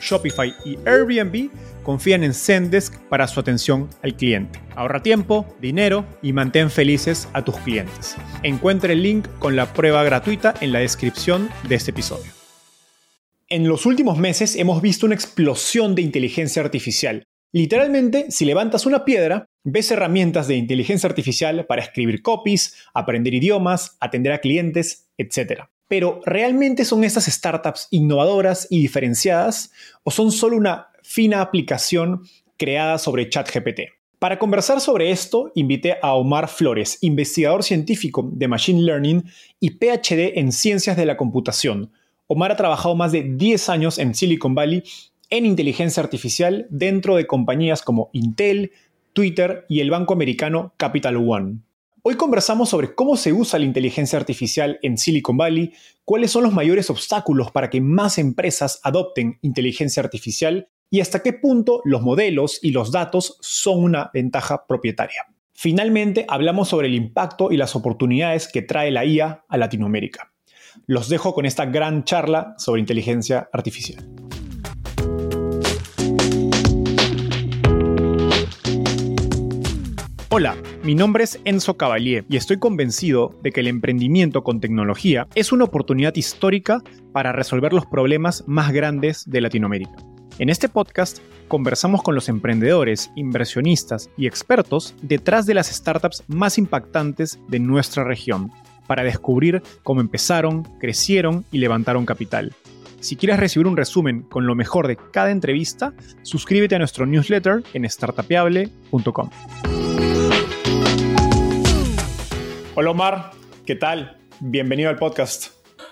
Shopify y Airbnb confían en Zendesk para su atención al cliente. Ahorra tiempo, dinero y mantén felices a tus clientes. Encuentre el link con la prueba gratuita en la descripción de este episodio. En los últimos meses hemos visto una explosión de inteligencia artificial. Literalmente, si levantas una piedra, ves herramientas de inteligencia artificial para escribir copies, aprender idiomas, atender a clientes, etc. Pero ¿realmente son estas startups innovadoras y diferenciadas o son solo una fina aplicación creada sobre ChatGPT. Para conversar sobre esto, invité a Omar Flores, investigador científico de Machine Learning y PhD en Ciencias de la Computación. Omar ha trabajado más de 10 años en Silicon Valley en inteligencia artificial dentro de compañías como Intel, Twitter y el banco americano Capital One. Hoy conversamos sobre cómo se usa la inteligencia artificial en Silicon Valley, cuáles son los mayores obstáculos para que más empresas adopten inteligencia artificial y hasta qué punto los modelos y los datos son una ventaja propietaria. Finalmente, hablamos sobre el impacto y las oportunidades que trae la IA a Latinoamérica. Los dejo con esta gran charla sobre inteligencia artificial. Hola, mi nombre es Enzo Cavalier y estoy convencido de que el emprendimiento con tecnología es una oportunidad histórica para resolver los problemas más grandes de Latinoamérica. En este podcast conversamos con los emprendedores, inversionistas y expertos detrás de las startups más impactantes de nuestra región para descubrir cómo empezaron, crecieron y levantaron capital. Si quieres recibir un resumen con lo mejor de cada entrevista, suscríbete a nuestro newsletter en startapeable.com. Hola Omar, ¿qué tal? Bienvenido al podcast.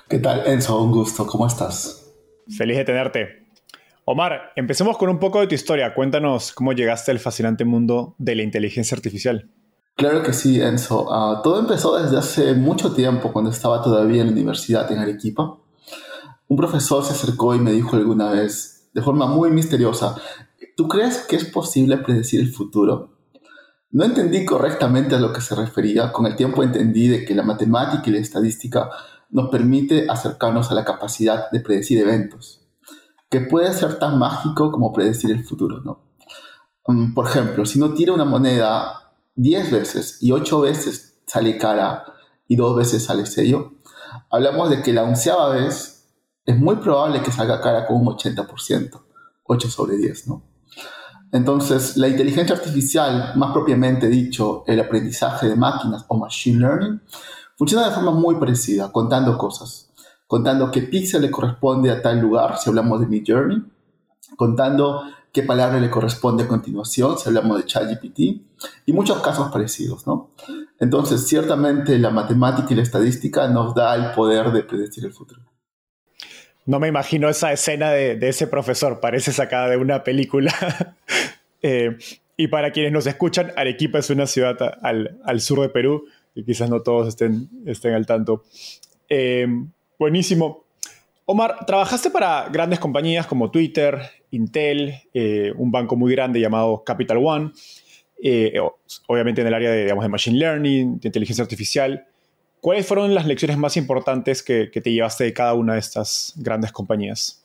¿Qué tal Enzo? Un gusto, ¿cómo estás? Feliz de tenerte. Omar, empecemos con un poco de tu historia. Cuéntanos cómo llegaste al fascinante mundo de la inteligencia artificial. Claro que sí, Enzo. Ah, todo empezó desde hace mucho tiempo, cuando estaba todavía en la universidad en Arequipa. Un profesor se acercó y me dijo alguna vez, de forma muy misteriosa, ¿tú crees que es posible predecir el futuro? No entendí correctamente a lo que se refería. Con el tiempo entendí de que la matemática y la estadística nos permite acercarnos a la capacidad de predecir eventos que puede ser tan mágico como predecir el futuro, ¿no? Mm, por ejemplo, si uno tira una moneda 10 veces y 8 veces sale cara y 2 veces sale sello, hablamos de que la onceava vez es muy probable que salga cara con un 80%, 8 sobre 10, ¿no? Entonces, la inteligencia artificial, más propiamente dicho, el aprendizaje de máquinas o machine learning, funciona de forma muy parecida, contando cosas contando qué pixel le corresponde a tal lugar, si hablamos de Mid Journey, contando qué palabra le corresponde a continuación, si hablamos de ChatGPT, y muchos casos parecidos, ¿no? Entonces, ciertamente la matemática y la estadística nos da el poder de predecir el futuro. No me imagino esa escena de, ese profesor, parece sacada de una película. Eh, y para quienes nos escuchan, Arequipa es una ciudad al, al, sur de Perú, y quizás no todos estén, estén al tanto. Eh, Buenísimo. Omar, trabajaste para grandes compañías como Twitter, Intel, eh, un banco muy grande llamado Capital One, obviamente en el área de, de Machine Learning, de inteligencia artificial. ¿Cuáles fueron las lecciones más importantes que, te llevaste de cada una de estas grandes compañías?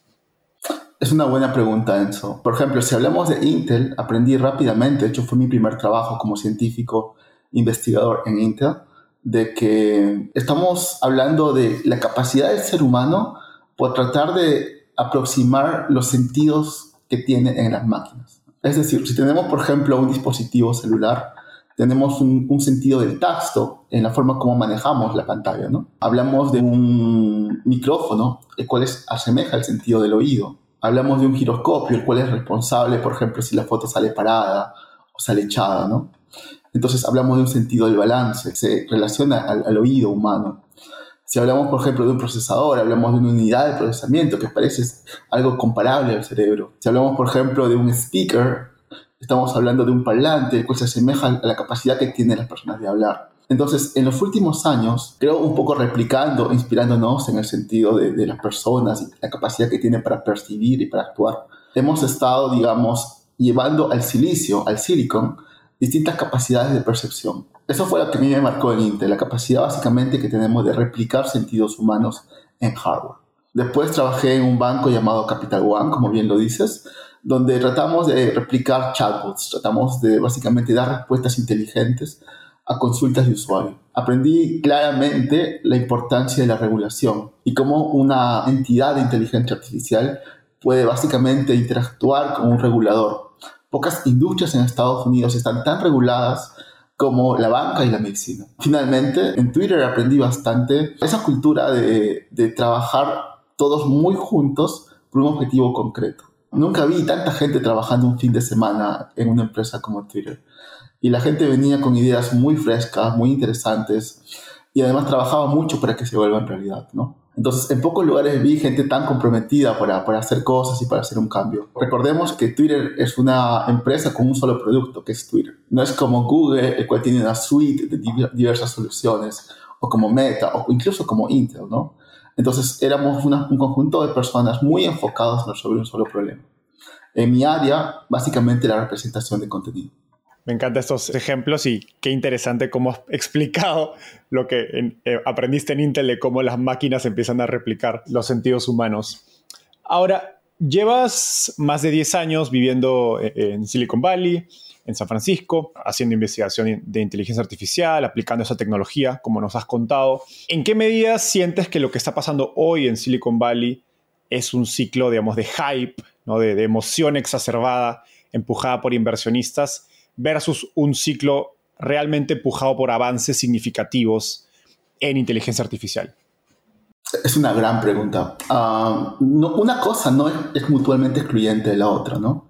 Es una buena pregunta, Enzo. Por ejemplo, si hablamos de Intel, aprendí rápidamente, de hecho fue mi primer trabajo como científico investigador en Intel, de que estamos hablando de la capacidad del ser humano por tratar de aproximar los sentidos que tienen en las máquinas. Es decir, si tenemos, por ejemplo, un dispositivo celular, tenemos un, sentido del tacto en la forma como manejamos la pantalla, ¿no? Hablamos de un micrófono, el cual es, asemeja el sentido del oído. Hablamos de un giroscopio, el cual es responsable, por ejemplo, si la foto sale parada o sale echada, ¿no? Entonces hablamos de un sentido del balance, se relaciona al, oído humano. Si hablamos, por ejemplo, de un procesador, hablamos de una unidad de procesamiento que parece algo comparable al cerebro. Si hablamos, por ejemplo, de un speaker, estamos hablando de un parlante, que se asemeja a la capacidad que tienen las personas de hablar. Entonces, en los últimos años, creo un poco replicando, inspirándonos en el sentido de, de las personas y la capacidad que tienen para percibir y para actuar, hemos estado, digamos, llevando al silicio, al silicon, distintas capacidades de percepción. Eso fue lo que a mí me marcó en Intel, la capacidad básicamente que tenemos de replicar sentidos humanos en hardware. Después trabajé en un banco llamado Capital One, como bien lo dices, donde tratamos de replicar chatbots, tratamos de básicamente dar respuestas inteligentes a consultas de usuario. Aprendí claramente la importancia de la regulación y cómo una entidad de inteligencia artificial puede básicamente interactuar con un regulador. Pocas industrias en Estados Unidos están tan reguladas como la banca y la medicina. Finalmente, en Twitter aprendí bastante esa cultura de, de trabajar todos muy juntos por un objetivo concreto. Nunca vi tanta gente trabajando un fin de semana en una empresa como Twitter. Y la gente venía con ideas muy frescas, muy interesantes, y además trabajaba mucho para que se vuelva en realidad, ¿no? Entonces, en pocos lugares vi gente tan comprometida para, para hacer cosas y para hacer un cambio. Recordemos que Twitter es una empresa con un solo producto, que es Twitter. No es como Google, el cual tiene una suite de diversas soluciones, o como Meta, o incluso como Intel, ¿no? Entonces éramos un conjunto de personas muy enfocadas en resolver un solo problema. En mi área, básicamente la representación de contenido. Me encantan estos ejemplos y qué interesante cómo has explicado lo que eh, aprendiste en Intel de cómo las máquinas empiezan a replicar los sentidos humanos. Ahora, llevas más de 10 años viviendo eh, en Silicon Valley, en San Francisco, haciendo investigación de inteligencia artificial, aplicando esa tecnología, como nos has contado. ¿En qué medida sientes que lo que está pasando hoy en Silicon Valley es un ciclo, digamos, de hype, ¿no? de, emoción exacerbada, empujada por inversionistas, versus un ciclo realmente empujado por avances significativos en inteligencia artificial? Es una gran pregunta. Ah, una cosa no es, mutuamente excluyente de la otra, ¿no?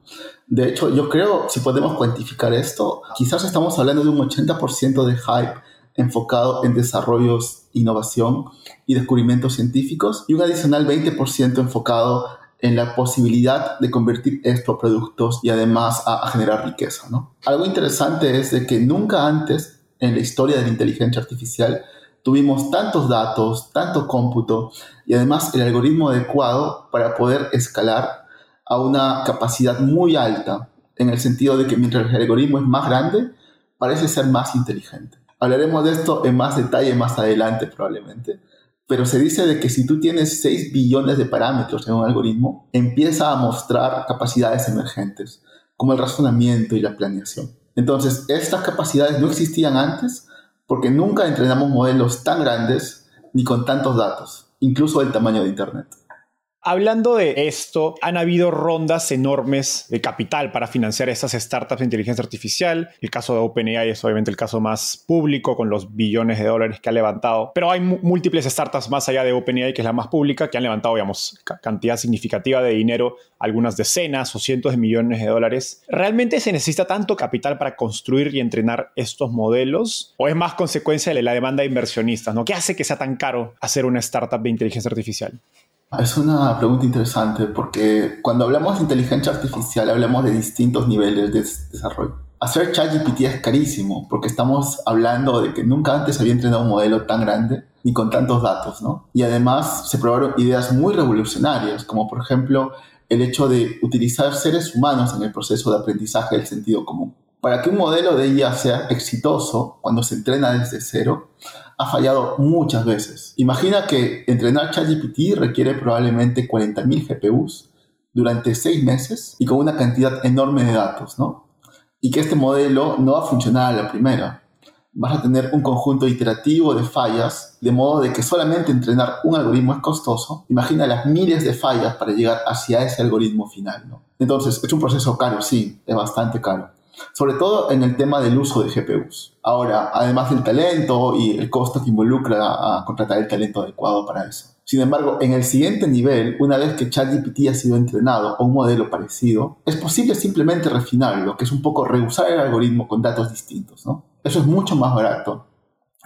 De hecho, yo creo, si podemos cuantificar esto, quizás estamos hablando de un 80% de hype enfocado en desarrollos, innovación y descubrimientos científicos y un adicional 20% enfocado en la posibilidad de convertir estos productos y además a, generar riqueza. ¿no? Algo interesante es de que nunca antes en la historia de la inteligencia artificial tuvimos tantos datos, tanto cómputo y además el algoritmo adecuado para poder escalar a una capacidad muy alta, en el sentido de que mientras el algoritmo es más grande, parece ser más inteligente. Hablaremos de esto en más detalle más adelante probablemente, pero se dice de que si tú tienes 6 billones de parámetros en un algoritmo, empieza a mostrar capacidades emergentes, como el razonamiento y la planeación. Entonces, estas capacidades no existían antes porque nunca entrenamos modelos tan grandes ni con tantos datos, incluso del tamaño de Internet. Hablando de esto, han habido rondas enormes de capital para financiar estas startups de inteligencia artificial. El caso de OpenAI es obviamente el caso más público, con los billones de dólares que ha levantado. Pero hay múltiples startups más allá de OpenAI, que es la más pública, que han levantado, digamos, cantidad significativa de dinero, algunas decenas o cientos de millones de dólares. ¿Realmente se necesita tanto capital para construir y entrenar estos modelos? ¿O es más consecuencia de la demanda de inversionistas? ¿no? ¿Qué hace que sea tan caro hacer una startup de inteligencia artificial? Es una pregunta interesante porque cuando hablamos de inteligencia artificial hablamos de distintos niveles de desarrollo. Hacer ChatGPT es carísimo porque estamos hablando de que nunca antes había entrenado un modelo tan grande ni con tantos datos, ¿no? Y además se probaron ideas muy revolucionarias, como por ejemplo el hecho de utilizar seres humanos en el proceso de aprendizaje del sentido común. Para que un modelo de IA sea exitoso cuando se entrena desde cero, ha fallado muchas veces. Imagina que entrenar ChatGPT requiere probablemente 40.000 GPUs durante 6 meses y con una cantidad enorme de datos, ¿no? Y que este modelo no va a funcionar a la primera. vas a tener un conjunto iterativo de fallas, de modo de que solamente entrenar un algoritmo es costoso. Imagina las miles de fallas para llegar hacia ese algoritmo final. ¿no? Entonces, es un proceso caro, sí, es bastante caro. Sobre todo en el tema del uso de GPUs. Ahora, además del talento y el costo que involucra contratar el talento adecuado para eso. Sin embargo, en el siguiente nivel, una vez que ChatGPT ha sido entrenado o un modelo parecido, es posible simplemente refinarlo, que es un poco reusar el algoritmo con datos distintos. ¿no? Eso es mucho más barato.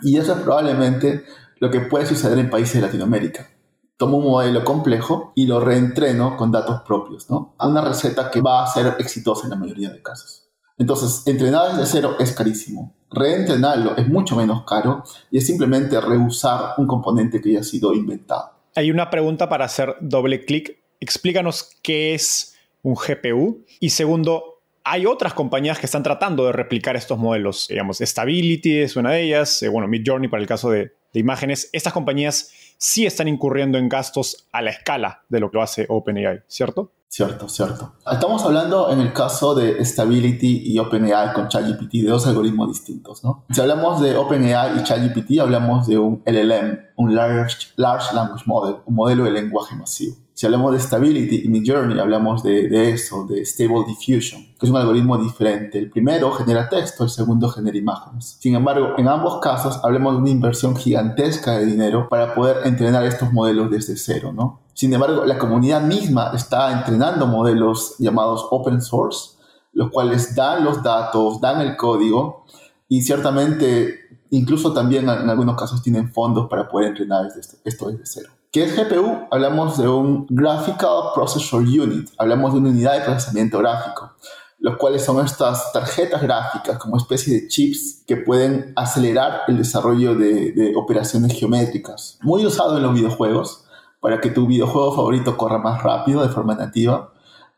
Y eso es probablemente lo que puede suceder en países de Latinoamérica. Tomo un modelo complejo y lo reentreno con datos propios, ¿no? Una receta que va a ser exitosa en la mayoría de casos. Entonces, entrenar desde cero es carísimo. Reentrenarlo es mucho menos caro y es simplemente reusar un componente que ya ha sido inventado. Hay una pregunta para hacer doble clic. Explícanos qué es un GPU y segundo, hay otras compañías que están tratando de replicar estos modelos. Digamos, Stability es una de ellas, eh, bueno, Midjourney para el caso de, de, imágenes. Estas compañías sí están incurriendo en gastos a la escala de lo que hace OpenAI, ¿cierto? Cierto, cierto. Estamos hablando en el caso de Stability y OpenAI con ChatGPT de dos algoritmos distintos, ¿no? Si hablamos de OpenAI y ChatGPT, hablamos de un LLM, un Large, Large Language Model, un modelo de lenguaje masivo. Si hablamos de Stability y Midjourney, hablamos de, de, eso, de Stable Diffusion, que es un algoritmo diferente. El primero genera texto, el segundo genera imágenes. Sin embargo, en ambos casos hablemos de una inversión gigantesca de dinero para poder entrenar estos modelos desde cero, ¿no? Sin embargo, la comunidad misma está entrenando modelos llamados open source, los cuales dan los datos, dan el código y ciertamente incluso también en algunos casos tienen fondos para poder entrenar esto desde cero. ¿Qué es GPU? Hablamos de un Graphical Processor Unit, hablamos de una unidad de procesamiento gráfico, los cuales son estas tarjetas gráficas como especie de chips que pueden acelerar el desarrollo de, de operaciones geométricas. Muy usado en los videojuegos para que tu videojuego favorito corra más rápido de forma nativa.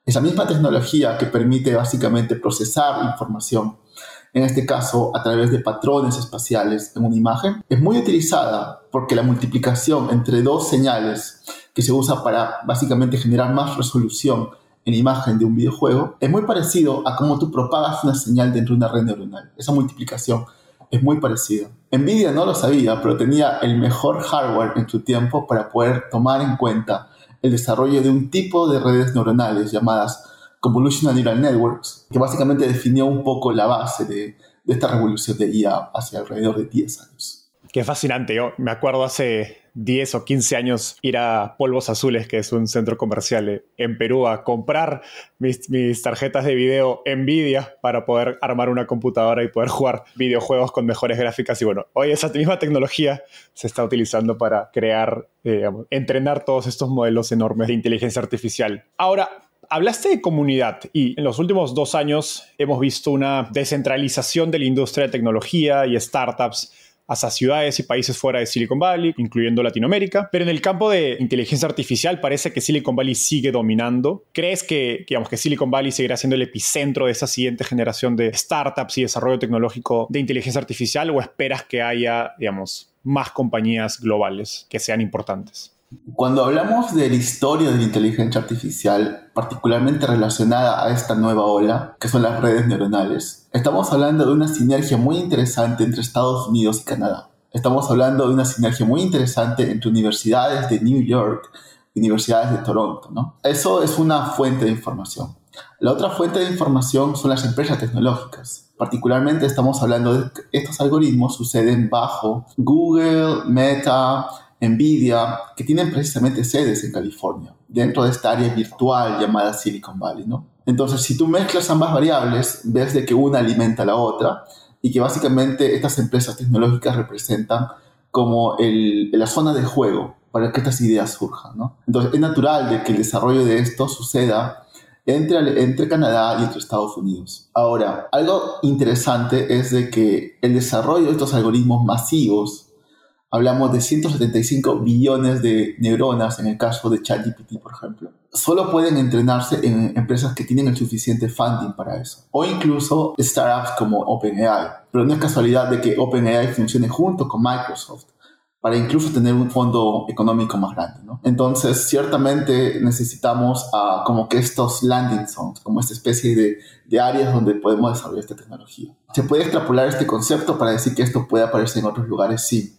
Esa misma tecnología que permite básicamente procesar información en este caso a través de patrones espaciales en una imagen, es muy utilizada porque la multiplicación entre dos señales que se usa para básicamente generar más resolución en imagen de un videojuego es muy parecido a cómo tú propagas una señal dentro de una red neuronal. Esa multiplicación es muy parecida. Nvidia no lo sabía, pero tenía el mejor hardware en su tiempo para poder tomar en cuenta el desarrollo de un tipo de redes neuronales llamadas Convolutional Neural Networks, que básicamente definió un poco la base de, esta revolución de IA hace alrededor de 10 años. Qué fascinante. Yo me acuerdo hace 10 o 15 años ir a Polvos Azules, que es un centro comercial en Perú, a comprar mis, tarjetas de video Nvidia para poder armar una computadora y poder jugar videojuegos con mejores gráficas. Y bueno, hoy esa misma tecnología se está utilizando para crear, eh, entrenar todos estos modelos enormes de inteligencia artificial. Ahora, Hablaste de comunidad y en los últimos dos años hemos visto una descentralización de la industria de tecnología y startups hacia ciudades y países fuera de Silicon Valley, incluyendo Latinoamérica. Pero en el campo de inteligencia artificial parece que Silicon Valley sigue dominando. ¿Crees que, digamos, que Silicon Valley seguirá siendo el epicentro de esa siguiente generación de startups y desarrollo tecnológico de inteligencia artificial o esperas que haya, digamos, más compañías globales que sean importantes? Cuando hablamos de la historia de la inteligencia artificial, particularmente relacionada a esta nueva ola, que son las redes neuronales, estamos hablando de una sinergia muy interesante entre Estados Unidos y Canadá. Estamos hablando de una sinergia muy interesante entre universidades de New York y universidades de Toronto. ¿no? Eso es una fuente de información. La otra fuente de información son las empresas tecnológicas. Particularmente estamos hablando de que estos algoritmos suceden bajo Google, Meta, Nvidia, que tienen precisamente sedes en California, dentro de esta área virtual llamada Silicon Valley, ¿no? Entonces, si tú mezclas ambas variables, ves de que una alimenta a la otra y que básicamente estas empresas tecnológicas representan como el, la zona de juego para que estas ideas surjan, ¿no? Entonces, es natural de que el desarrollo de esto suceda entre, entre Canadá y entre Estados Unidos. Ahora, algo interesante es de que el desarrollo de estos algoritmos masivos hablamos de 175 billones de neuronas en el caso de ChatGPT, por ejemplo. Solo pueden entrenarse en empresas que tienen el suficiente funding para eso, o incluso startups como OpenAI. Pero no es casualidad de que OpenAI funcione junto con Microsoft para incluso tener un fondo económico más grande. ¿no? Entonces, ciertamente necesitamos uh, como que estos landing zones, como esta especie de, de, áreas donde podemos desarrollar esta tecnología. ¿Se puede extrapolar este concepto para decir que esto puede aparecer en otros lugares? Sí.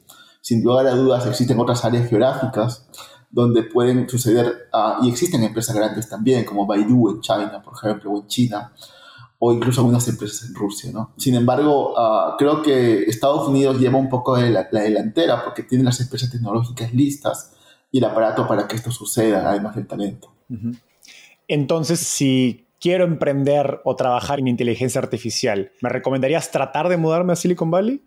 Sin lugar a dudas, existen otras áreas geográficas donde pueden suceder, uh, y existen empresas grandes también, como Baidu en China, por ejemplo, o en China, o incluso algunas empresas en Rusia, ¿no? Sin embargo, uh, creo que Estados Unidos lleva un poco la, la, delantera porque tiene las empresas tecnológicas listas y el aparato para que esto suceda, además del talento. Entonces, si quiero emprender o trabajar en inteligencia artificial, ¿me recomendarías tratar de mudarme a Silicon Valley?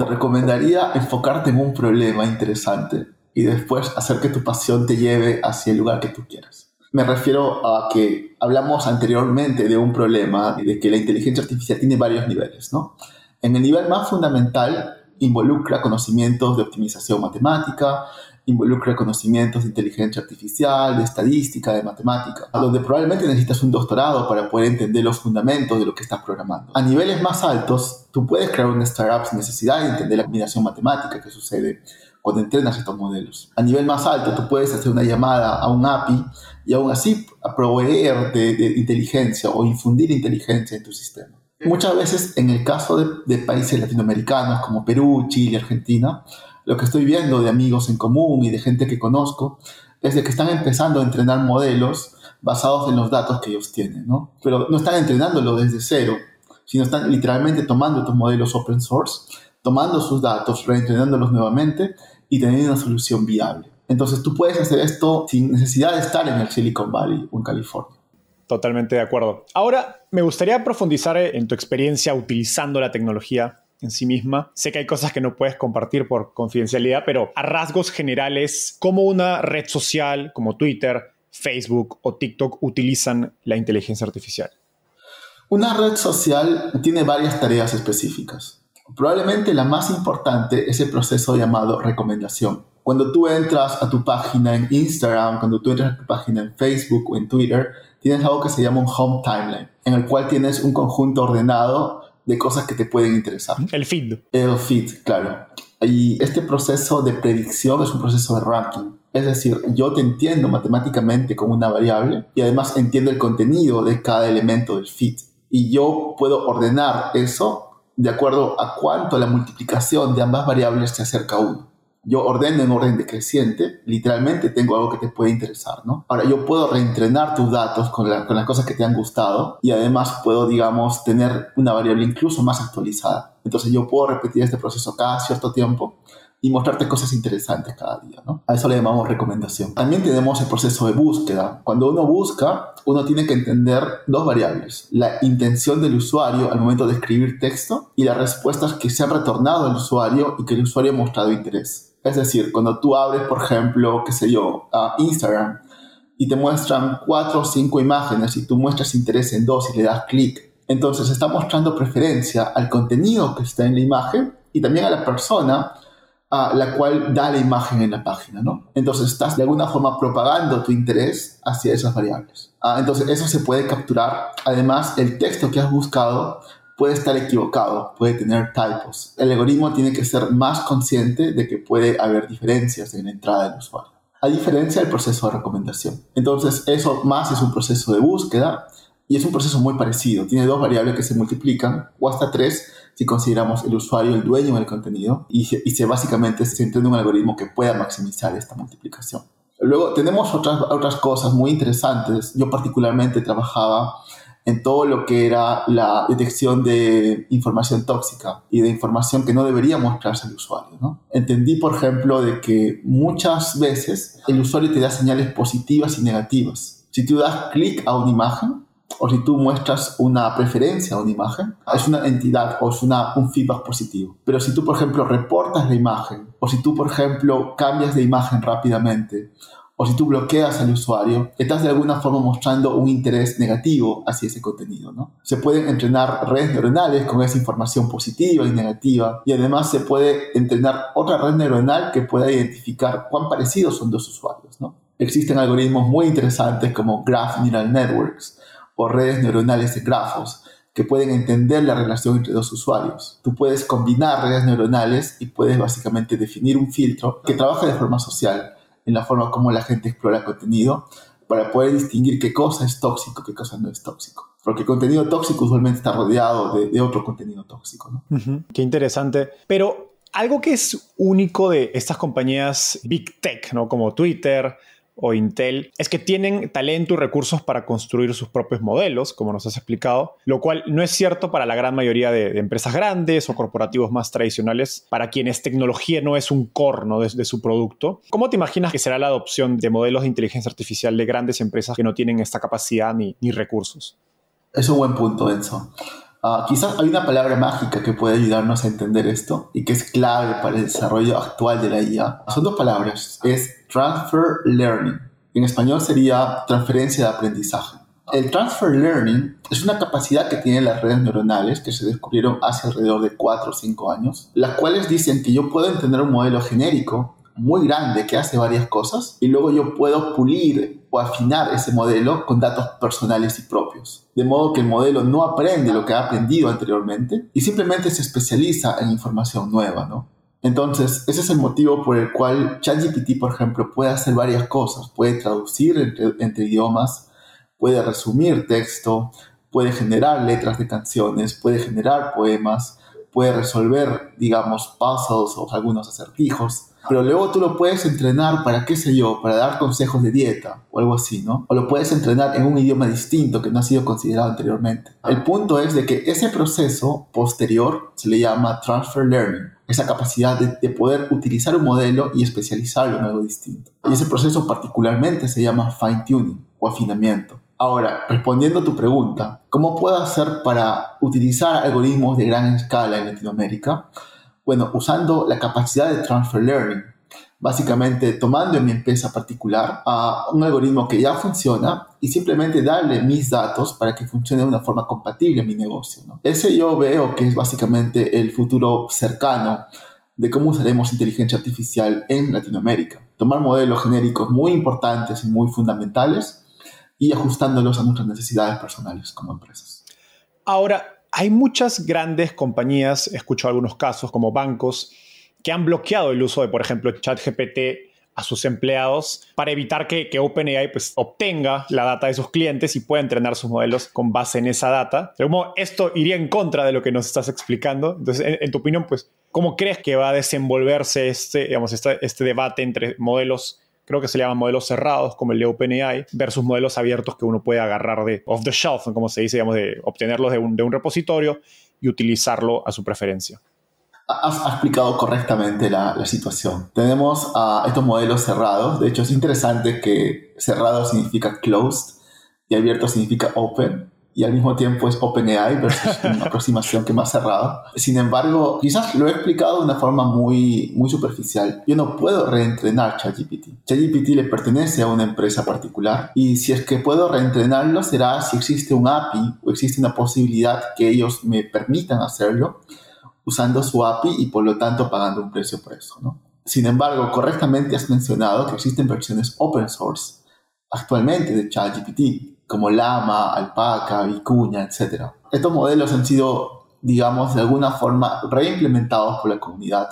Te recomendaría enfocarte en un problema interesante y después hacer que tu pasión te lleve hacia el lugar que tú quieras. Me refiero a que hablamos anteriormente de un problema de que la inteligencia artificial tiene varios niveles, ¿no? En el nivel más fundamental involucra conocimientos de optimización matemática, involucra conocimientos de inteligencia artificial, de estadística, de matemática, donde probablemente necesitas un doctorado para poder entender los fundamentos de lo que estás programando. A niveles más altos, tú puedes crear una startup sin necesidad de entender la combinación matemática que sucede cuando entrenas estos modelos. A nivel más alto, tú puedes hacer una llamada a un API y aún así proveer de, de inteligencia o infundir inteligencia en tu sistema. Muchas veces, en el caso de, de, países latinoamericanos como Perú, Chile, Argentina, lo que estoy viendo de amigos en común y de gente que conozco es de que están empezando a entrenar modelos basados en los datos que ellos tienen, ¿no? Pero no están entrenándolo desde cero, sino están literalmente tomando estos modelos open source, tomando sus datos, reentrenándolos nuevamente y teniendo una solución viable. Entonces tú puedes hacer esto sin necesidad de estar en el Silicon Valley o en California. Totalmente de acuerdo. Ahora, me gustaría profundizar en tu experiencia utilizando la tecnología en sí misma. Sé que hay cosas que no puedes compartir por confidencialidad, pero a rasgos generales, ¿cómo una red social como Twitter, Facebook o TikTok utilizan la inteligencia artificial? Una red social tiene varias tareas específicas. Probablemente la más importante es el proceso llamado recomendación. Cuando tú entras a tu página en Instagram, cuando tú entras a tu página en Facebook o en Twitter, tienes algo que se llama un home timeline, en el cual tienes un conjunto ordenado de cosas que te pueden interesar. El feed. El feed, claro. Y este proceso de predicción es un proceso de ranking. Es decir, yo te entiendo matemáticamente como una variable y además entiendo el contenido de cada elemento del feed. Y yo puedo ordenar eso de acuerdo a cuánto la multiplicación de ambas variables se acerca a uno yo ordeno en orden decreciente, literalmente tengo algo que te puede interesar, ¿no? Ahora, yo puedo reentrenar tus datos con, la, con, las cosas que te han gustado y además puedo, digamos, tener una variable incluso más actualizada. Entonces yo puedo repetir este proceso cada cierto tiempo y mostrarte cosas interesantes cada día, ¿no? A eso le llamamos recomendación. También tenemos el proceso de búsqueda. Cuando uno busca, uno tiene que entender dos variables. La intención del usuario al momento de escribir texto y las respuestas que se han retornado al usuario y que el usuario ha mostrado interés. Es decir, cuando tú abres, por ejemplo, qué sé yo, Instagram y te muestran cuatro o cinco imágenes y tú muestras interés en dos y le das clic, entonces está mostrando preferencia al contenido que está en la imagen y también a la persona a la cual da la imagen en la página, ¿no? Entonces estás de alguna forma propagando tu interés hacia esas variables. Ah, entonces eso se puede capturar. Además, el texto que has buscado puede estar equivocado, puede tener typos. El algoritmo tiene que ser más consciente de que puede haber diferencias en la entrada del usuario. A diferencia del proceso de recomendación. Entonces, eso más es un proceso de búsqueda y es un proceso muy parecido. Tiene dos variables que se multiplican, o hasta tres si consideramos el usuario el dueño del contenido y se, y se básicamente se entiende un algoritmo que pueda maximizar esta multiplicación. Luego tenemos otras, otras cosas muy interesantes. Yo particularmente trabajaba en todo lo que era la detección de información tóxica y de información que no debería mostrarse al usuario. Entendí, por ejemplo, de que muchas veces el usuario te da señales positivas y negativas. Si tú das clic a una imagen o si tú muestras una preferencia a una imagen, es una entidad o es un feedback positivo. Pero si tú, por ejemplo, reportas la imagen o si tú, por ejemplo, cambias de imagen rápidamente o si tú bloqueas al usuario, estás de alguna forma mostrando un interés negativo hacia ese contenido. ¿no? Se pueden entrenar redes neuronales con esa información positiva y negativa y además se puede entrenar otra red neuronal que pueda identificar cuán parecidos son dos usuarios. ¿no? Existen algoritmos muy interesantes como Graph Neural Networks o redes neuronales de grafos que pueden entender la relación entre dos usuarios. Tú puedes combinar redes neuronales y puedes básicamente definir un filtro que trabaja de forma social, en la forma como la gente explora contenido, para poder distinguir qué cosa es tóxico, qué cosa no es tóxico. Porque contenido tóxico usualmente está rodeado de, otro contenido tóxico. Qué interesante. Pero algo que es único de estas compañías Big Tech, ¿no? como Twitter, o Intel es que tienen talento y recursos para construir sus propios modelos, como nos has explicado, lo cual no es cierto para la gran mayoría de, empresas grandes o corporativos más tradicionales, para quienes tecnología no es un corno de, su producto. ¿Cómo te imaginas que será la adopción de modelos de inteligencia artificial de grandes empresas que no tienen esta capacidad ni, ni recursos? Es un buen punto, Enzo. Ah, quizás hay una palabra mágica que puede ayudarnos a entender esto y que es clave para el desarrollo actual de la IA. Son dos palabras. Es transfer learning. En español sería transferencia de aprendizaje. El transfer learning es una capacidad que tienen las redes neuronales que se descubrieron hace alrededor de 4 o 5 años, las cuales dicen que yo puedo entender un modelo genérico muy grande que hace varias cosas y luego yo puedo pulir o afinar ese modelo con datos personales y propios. De modo que el modelo no aprende lo que ha aprendido anteriormente y simplemente se especializa en información nueva, ¿no? Entonces, ese es el motivo por el cual ChatGPT, por ejemplo, puede hacer varias cosas. Puede traducir entre, entre idiomas, puede resumir texto, puede generar letras de canciones, puede generar poemas, puede resolver, digamos, puzzles o algunos acertijos pero luego tú lo puedes entrenar para, qué sé yo, para dar consejos de dieta o algo así, ¿no? O lo puedes entrenar en un idioma distinto que no ha sido considerado anteriormente. El punto es de que ese proceso posterior se le llama transfer learning, esa capacidad de, poder utilizar un modelo y especializarlo en algo distinto. Y ese proceso particularmente se llama fine tuning o afinamiento. Ahora, respondiendo a tu pregunta, ¿cómo puedo hacer para utilizar algoritmos de gran escala en Latinoamérica? Bueno, usando la capacidad de transfer learning, básicamente tomando en mi empresa particular a un algoritmo que ya funciona y simplemente darle mis datos para que funcione de una forma compatible en mi negocio. Ese yo veo que es básicamente el futuro cercano de cómo usaremos inteligencia artificial en Latinoamérica. Tomar modelos genéricos muy importantes y muy fundamentales y ajustándolos a nuestras necesidades personales como empresas. Ahora, hay muchas grandes compañías, he escuchado algunos casos como bancos, que han bloqueado el uso de, por ejemplo, ChatGPT a sus empleados para evitar que, OpenAI pues, obtenga la data de sus clientes y pueda entrenar sus modelos con base en esa data. Como esto iría en contra de lo que nos estás explicando. Entonces, en, tu opinión, pues, ¿cómo crees que va a desenvolverse este, digamos, este debate entre modelos creo que se llaman modelos cerrados como el de OpenAI versus modelos abiertos que uno puede agarrar de off the shelf, como se dice, digamos, de obtenerlos de un, repositorio y utilizarlo a su preferencia. Has, explicado correctamente la, la, situación. Tenemos a estos modelos cerrados. De hecho, es interesante que cerrado significa closed y abierto significa open y al mismo tiempo es OpenAI versus una aproximación que más cerrada. Sin embargo, quizás lo he explicado de una forma muy, muy superficial. Yo no puedo reentrenar ChatGPT. ChatGPT le pertenece a una empresa particular y si es que puedo reentrenarlo será si existe un API o existe una posibilidad que ellos me permitan hacerlo usando su API y por lo tanto pagando un precio por eso. ¿no? Sin embargo, correctamente has mencionado que existen versiones open source actualmente de ChatGPT como Lama, Alpaca, Vicuña, etc. Estos modelos han sido, digamos, de alguna forma reimplementados por la comunidad,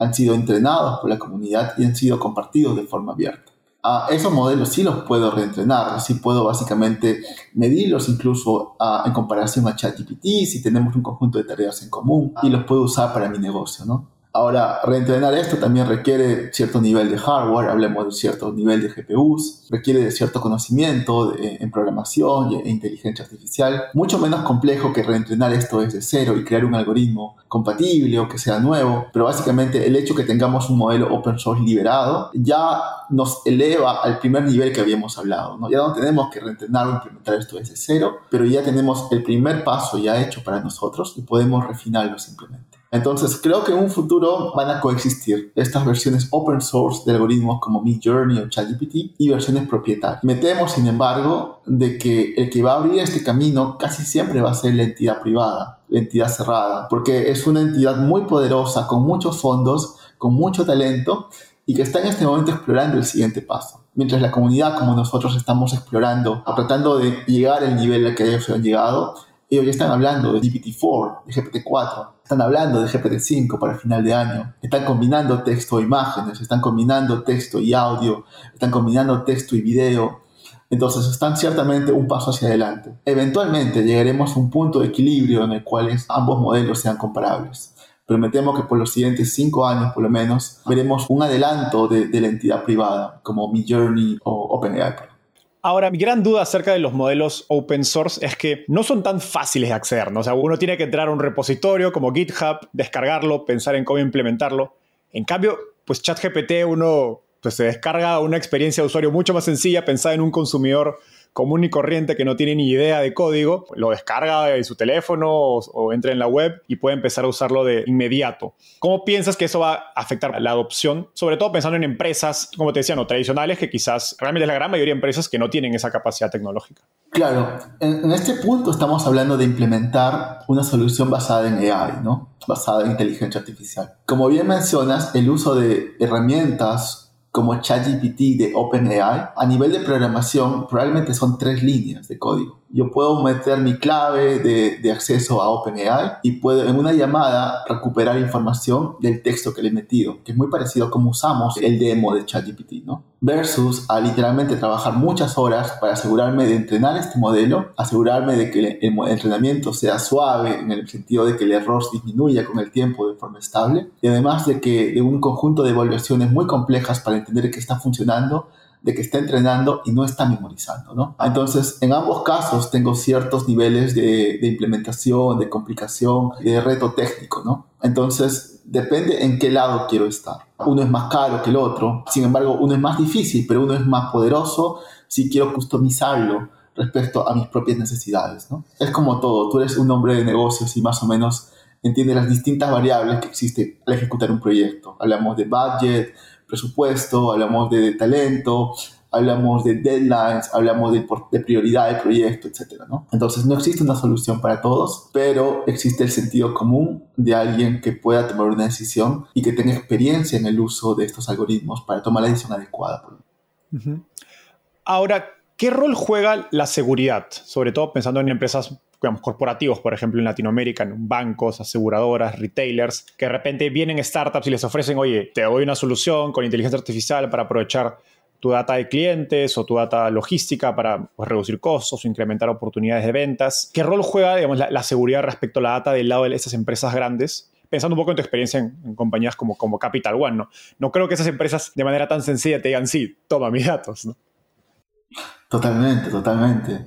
han sido entrenados por la comunidad y han sido compartidos de forma abierta. A esos modelos sí los puedo reentrenar, sí puedo básicamente medirlos incluso en comparación a ChatGPT, si tenemos un conjunto de tareas en común y los puedo usar para mi negocio, ¿no? Ahora, reentrenar esto también requiere cierto nivel de hardware, hablemos de cierto nivel de GPUs, requiere de cierto conocimiento en programación e inteligencia artificial, mucho menos complejo que reentrenar esto desde cero y crear un algoritmo compatible o que sea nuevo, pero básicamente el hecho que tengamos un modelo open source liberado ya nos eleva al primer nivel que habíamos hablado, ¿no? Ya no tenemos que reentrenar o implementar esto desde cero, pero ya tenemos el primer paso ya hecho para nosotros y podemos refinarlo simplemente. Entonces, creo que en un futuro van a coexistir estas versiones open source de algoritmos como Midjourney o ChatGPT y versiones propietarias. Me temo, sin embargo, de que el que va a abrir este camino casi siempre va a ser la entidad privada, la entidad cerrada, porque es una entidad muy poderosa, con muchos fondos, con mucho talento y que está en este momento explorando el siguiente paso. Mientras la comunidad, como nosotros estamos explorando, tratando de llegar al nivel al que ellos han llegado, Ellos ya están hablando de GPT-4, de GPT-4, están hablando de GPT-5 para final de año. Están combinando texto e imágenes, están combinando texto y audio, están combinando texto y video. Entonces están ciertamente un paso hacia adelante. Eventualmente llegaremos a un punto de equilibrio en el cual ambos modelos sean comparables. Pero me temo que por los siguientes cinco años, por lo menos, veremos un adelanto de, de la entidad privada, como Midjourney o OpenAI. Ahora, mi gran duda acerca de los modelos open source es que no son tan fáciles de acceder. O sea, uno tiene que entrar a un repositorio como GitHub, descargarlo, pensar en cómo implementarlo. En cambio, pues ChatGPT uno pues se descarga una experiencia de usuario mucho más sencilla, pensada en un consumidor común y corriente que no tiene ni idea de código, lo descarga de su teléfono o, entra en la web y puede empezar a usarlo de inmediato. ¿Cómo piensas que eso va a afectar la adopción? Sobre todo pensando en empresas, como te decía, no tradicionales, que quizás realmente es la gran mayoría de empresas que no tienen esa capacidad tecnológica. Claro, en, en este punto estamos hablando de implementar una solución basada en AI, ¿no? Basada en inteligencia artificial. Como bien mencionas, el uso de herramientas como ChatGPT de OpenAI, a nivel de programación probablemente son tres líneas de código yo puedo meter mi clave de, de, acceso a OpenAI y puedo en una llamada recuperar información del texto que le he metido, que es muy parecido a cómo usamos el demo de ChatGPT, ¿no? Versus a literalmente trabajar muchas horas para asegurarme de entrenar este modelo, asegurarme de que el, entrenamiento sea suave en el sentido de que el error disminuya con el tiempo de forma estable y además de que de un conjunto de evaluaciones muy complejas para entender que está funcionando de que está entrenando y no está memorizando, ¿no? Entonces, en ambos casos tengo ciertos niveles de, implementación, de complicación, de reto técnico, ¿no? Entonces, depende en qué lado quiero estar. Uno es más caro que el otro, sin embargo, uno es más difícil, pero uno es más poderoso si quiero customizarlo respecto a mis propias necesidades, ¿no? Es como todo, tú eres un hombre de negocios y más o menos entiendes las distintas variables que existen al ejecutar un proyecto. Hablamos de budget, presupuesto, hablamos de, talento, hablamos de deadlines, hablamos de, de prioridad del proyecto, etc. Entonces no existe una solución para todos, pero existe el sentido común de alguien que pueda tomar una decisión y que tenga experiencia en el uso de estos algoritmos para tomar la decisión adecuada. Ahora, ¿qué rol juega la seguridad? Sobre todo pensando en empresas digamos, corporativos, por ejemplo, en Latinoamérica, en bancos, aseguradoras, retailers, que de repente vienen startups y les ofrecen, oye, te doy una solución con inteligencia artificial para aprovechar tu data de clientes o tu data logística para pues, reducir costos o incrementar oportunidades de ventas. ¿Qué rol juega digamos, la, seguridad respecto a la data del lado de esas empresas grandes? Pensando un poco en tu experiencia en, compañías como, como Capital One, ¿no? No creo que esas empresas de manera tan sencilla te digan, sí, toma mis datos. Totalmente, totalmente.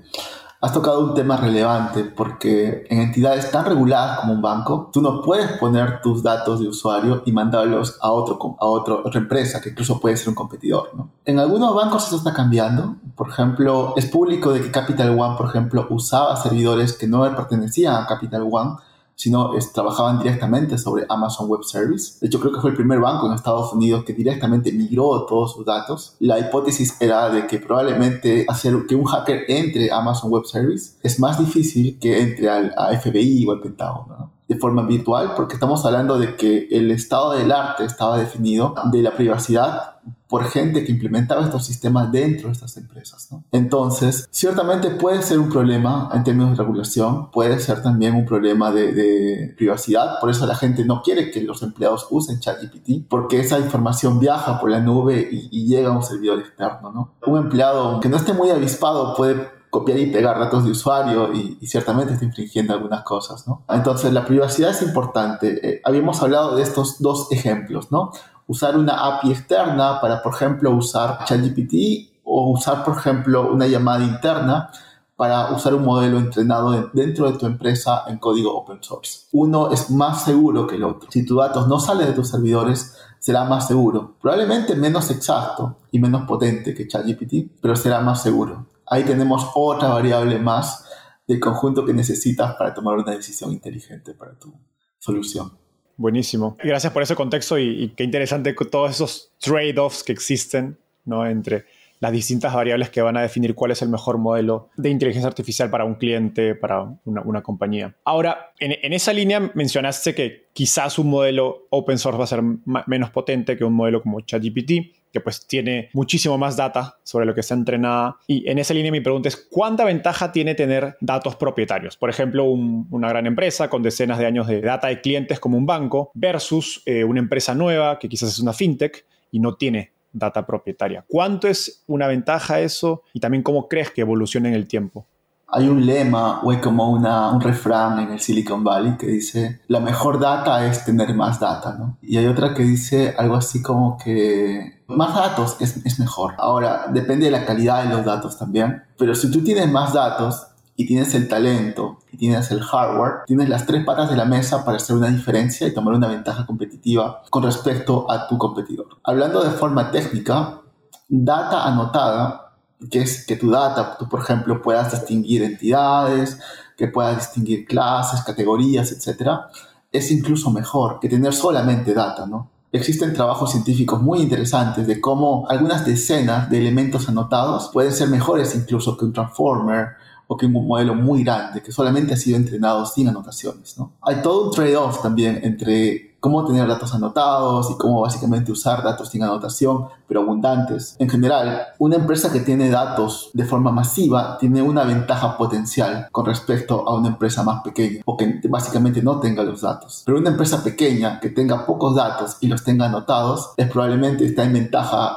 Has tocado un tema relevante porque en entidades tan reguladas como un banco, tú no puedes poner tus datos de usuario y mandarlos a, otro, a otro, otra empresa, que incluso puede ser un competidor. ¿no? En algunos bancos eso está cambiando. Por ejemplo, es público de que Capital One, por ejemplo, usaba servidores que no pertenecían a Capital One sino trabajaban directamente sobre Amazon Web Service. De hecho, creo que fue el primer banco en Estados Unidos que directamente migró todos sus datos. La hipótesis era de que probablemente hacer que un hacker entre a Amazon Web Service es más difícil que entre al a FBI o al Pentágono. de forma virtual, porque estamos hablando de que el estado del arte estaba definido de la privacidad por gente que implementaba estos sistemas dentro de estas empresas. ¿no? Entonces, ciertamente puede ser un problema en términos de regulación, puede ser también un problema de, de, privacidad, por eso la gente no quiere que los empleados usen ChatGPT, porque esa información viaja por la nube y, y llega a un servidor externo. ¿no? Un empleado que no esté muy avispado puede copiar y pegar datos de usuario y, y, ciertamente está infringiendo algunas cosas, ¿no? Entonces, la privacidad es importante. Eh, habíamos hablado de estos dos ejemplos, ¿no? Usar una API externa para, por ejemplo, usar ChatGPT o usar, por ejemplo, una llamada interna para usar un modelo entrenado dentro de tu empresa en código open source. Uno es más seguro que el otro. Si tus datos no salen de tus servidores, será más seguro. Probablemente menos exacto y menos potente que ChatGPT, pero será más seguro. Ahí tenemos otra variable más del conjunto que necesitas para tomar una decisión inteligente para tu solución. Buenísimo. Gracias por ese contexto y, qué interesante todos esos trade-offs que existen ¿no? entre las distintas variables que van a definir cuál es el mejor modelo de inteligencia artificial para un cliente, para una, compañía. Ahora, en, esa línea mencionaste que quizás un modelo open source va a ser menos potente que un modelo como ChatGPT. Que pues tiene muchísimo más data sobre lo que está entrenada. Y en esa línea mi pregunta es, ¿cuánta ventaja tiene tener datos propietarios? Por ejemplo, una gran empresa con decenas de años de data de clientes como un banco versus eh, una empresa nueva que quizás es una fintech y no tiene data propietaria. ¿Cuánto es una ventaja eso y también cómo crees que evoluciona en el tiempo? Hay un lema o hay como un refrán en el Silicon Valley que dice, la mejor data es tener más data, ¿no? Y hay otra que dice algo así como que más datos es, es mejor. Ahora, depende de la calidad de los datos también, pero si tú tienes más datos, y tienes el talento y tienes el hardware, tienes las tres patas de la mesa para hacer una diferencia y tomar una ventaja competitiva con respecto a tu competidor. Hablando de forma técnica, data anotada, que es que tu data, tú por ejemplo puedas distinguir entidades, que puedas distinguir clases, categorías, etc., es incluso mejor que tener solamente data, ¿no? Existen trabajos científicos muy interesantes de cómo algunas decenas de elementos anotados pueden ser mejores incluso que un transformer o que un modelo muy grande que solamente ha sido entrenado sin anotaciones. ¿no? Hay todo un trade-off también entre cómo tener datos anotados y cómo básicamente usar datos sin anotación, pero abundantes. En general, una empresa que tiene datos de forma masiva tiene una ventaja potencial con respecto a una empresa más pequeña o que básicamente no tenga los datos. Pero una empresa pequeña que tenga pocos datos y los tenga anotados es probablemente está en ventaja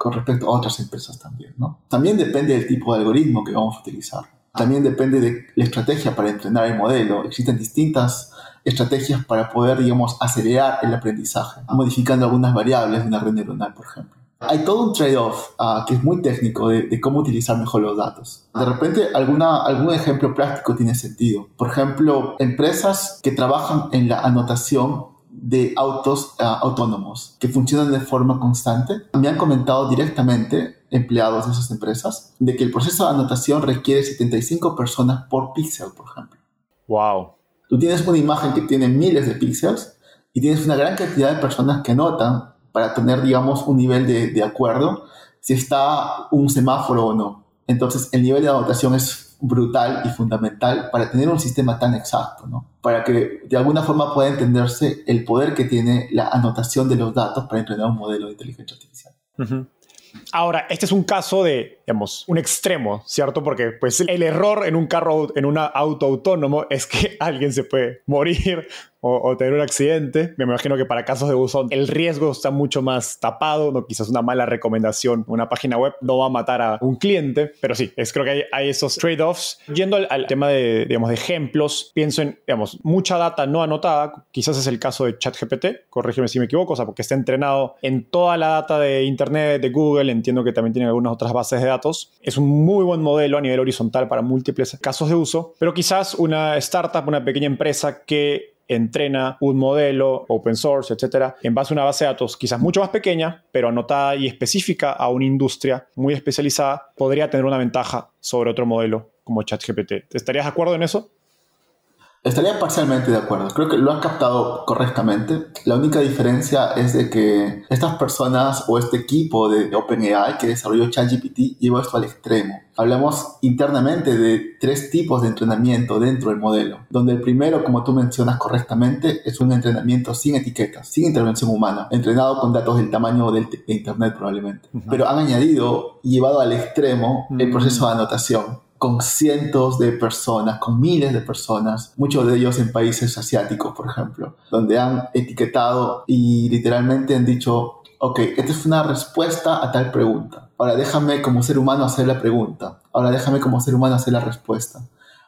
con respecto a otras empresas también. ¿no? También depende del tipo de algoritmo que vamos a utilizar. También depende de la estrategia para entrenar el modelo. Existen distintas estrategias para poder, digamos, acelerar el aprendizaje, modificando algunas variables de una red neuronal, por ejemplo. Hay todo un trade-off ah, que es muy técnico de, de, cómo utilizar mejor los datos. De repente, alguna, algún ejemplo práctico tiene sentido. Por ejemplo, empresas que trabajan en la anotación de autos ah, autónomos que funcionan de forma constante. Me han comentado directamente empleados de esas empresas de que el proceso de anotación requiere 75 personas por píxel, por ejemplo. Wow. Tú tienes una imagen que tiene miles de píxeles y tienes una gran cantidad de personas que anotan para tener, digamos, un nivel de, de acuerdo si está un semáforo o no. Entonces, el nivel de anotación es brutal y fundamental para tener un sistema tan exacto, ¿no? Para que de alguna forma pueda entenderse el poder que tiene la anotación de los datos para entrenar un modelo de inteligencia artificial. Ahora, este es un caso de, digamos, un extremo, ¿cierto? Porque pues el error en un carro, en un auto autónomo es que alguien se puede morir o, tener un accidente. Me imagino que para casos de uso el riesgo está mucho más tapado, ¿no? quizás una mala recomendación, una página web no va a matar a un cliente, pero sí, es, creo que hay, esos trade-offs. Yendo al, tema de, digamos, de ejemplos, pienso en, digamos, mucha data no anotada, quizás es el caso de ChatGPT, corrígeme si me equivoco, o sea, porque está entrenado en toda la data de Internet, de Google, entiendo que también tiene algunas otras bases de datos. Es un muy buen modelo a nivel horizontal para múltiples casos de uso, pero quizás una startup, una pequeña empresa que entrena un modelo open source, etcétera, en base a una base de datos quizás mucho más pequeña, pero anotada y específica a una industria muy especializada, podría tener una ventaja sobre otro modelo como ChatGPT. ¿Estarías de acuerdo en eso? Estaría parcialmente de acuerdo. Creo que lo han captado correctamente. La única diferencia es de que estas personas o este equipo de OpenAI que desarrolló ChatGPT llevó esto al extremo. Hablamos internamente de tres tipos de entrenamiento dentro del modelo, donde el primero, como tú mencionas correctamente, es un entrenamiento sin etiquetas, sin intervención humana, entrenado con datos del tamaño del de Internet probablemente. Pero han añadido y llevado al extremo el proceso de anotación con cientos de personas, con miles de personas, muchos de ellos en países asiáticos, por ejemplo, donde han etiquetado y literalmente han dicho, ok, esta es una respuesta a tal pregunta. Ahora déjame como ser humano hacer la pregunta. Ahora déjame como ser humano hacer la respuesta.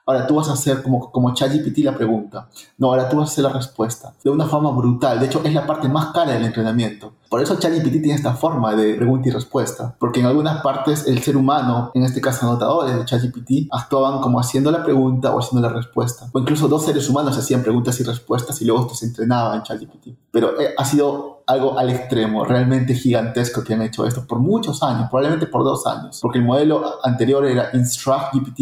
Ahora tú vas a hacer como, como ChatGPT la pregunta. No, ahora tú vas a hacer la respuesta. De una forma brutal. De hecho, es la parte más cara del entrenamiento. Por eso ChatGPT tiene esta forma de pregunta y respuesta. Porque en algunas partes el ser humano, en este caso anotadores de ChatGPT, actuaban como haciendo la pregunta o haciendo la respuesta. O incluso dos seres humanos hacían preguntas y respuestas y luego esto se entrenaba en ChatGPT. Pero eh, ha sido algo al extremo, realmente gigantesco que han hecho esto por muchos años, probablemente por dos años. Porque el modelo anterior era InstructGPT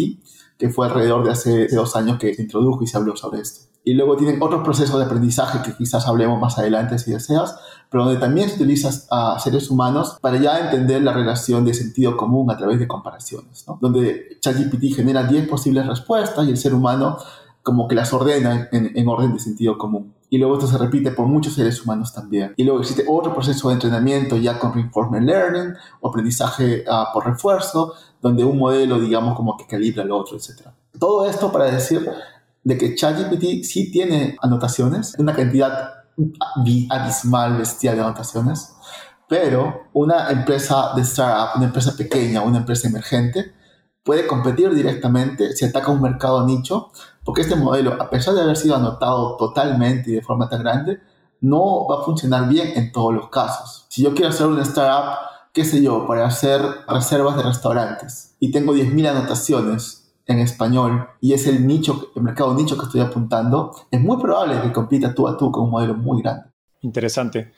que fue alrededor de hace dos años que se introdujo y se habló sobre esto. Y luego tienen otros procesos de aprendizaje que quizás hablemos más adelante si deseas, pero donde también se utiliza a seres humanos para ya entender la relación de sentido común a través de comparaciones, ¿no? donde ChatGPT genera 10 posibles respuestas y el ser humano como que las ordena en, en orden de sentido común. y luego esto se repite por muchos seres humanos también. Y luego existe otro proceso de entrenamiento ya con reinforcement learning o aprendizaje uh, por refuerzo, donde un modelo, digamos, como que calibra al otro, etc. Todo esto para decir de que ChatGPT sí tiene anotaciones, una cantidad abismal, bestial de anotaciones, pero una empresa de startup, una empresa pequeña, una empresa emergente, puede competir directamente si ataca un mercado nicho, porque este modelo, a pesar de haber sido anotado totalmente y de forma tan grande, no va a funcionar bien en todos los casos. Si yo quiero hacer una startup, qué sé yo, para hacer reservas de restaurantes y tengo 10.000 anotaciones en español y es el nicho, el mercado nicho que estoy apuntando, es muy probable que compita tú a tú con un modelo muy grande. Interesante.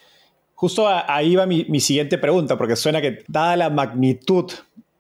Justo ahí va mi, mi, siguiente pregunta, porque suena que dada la magnitud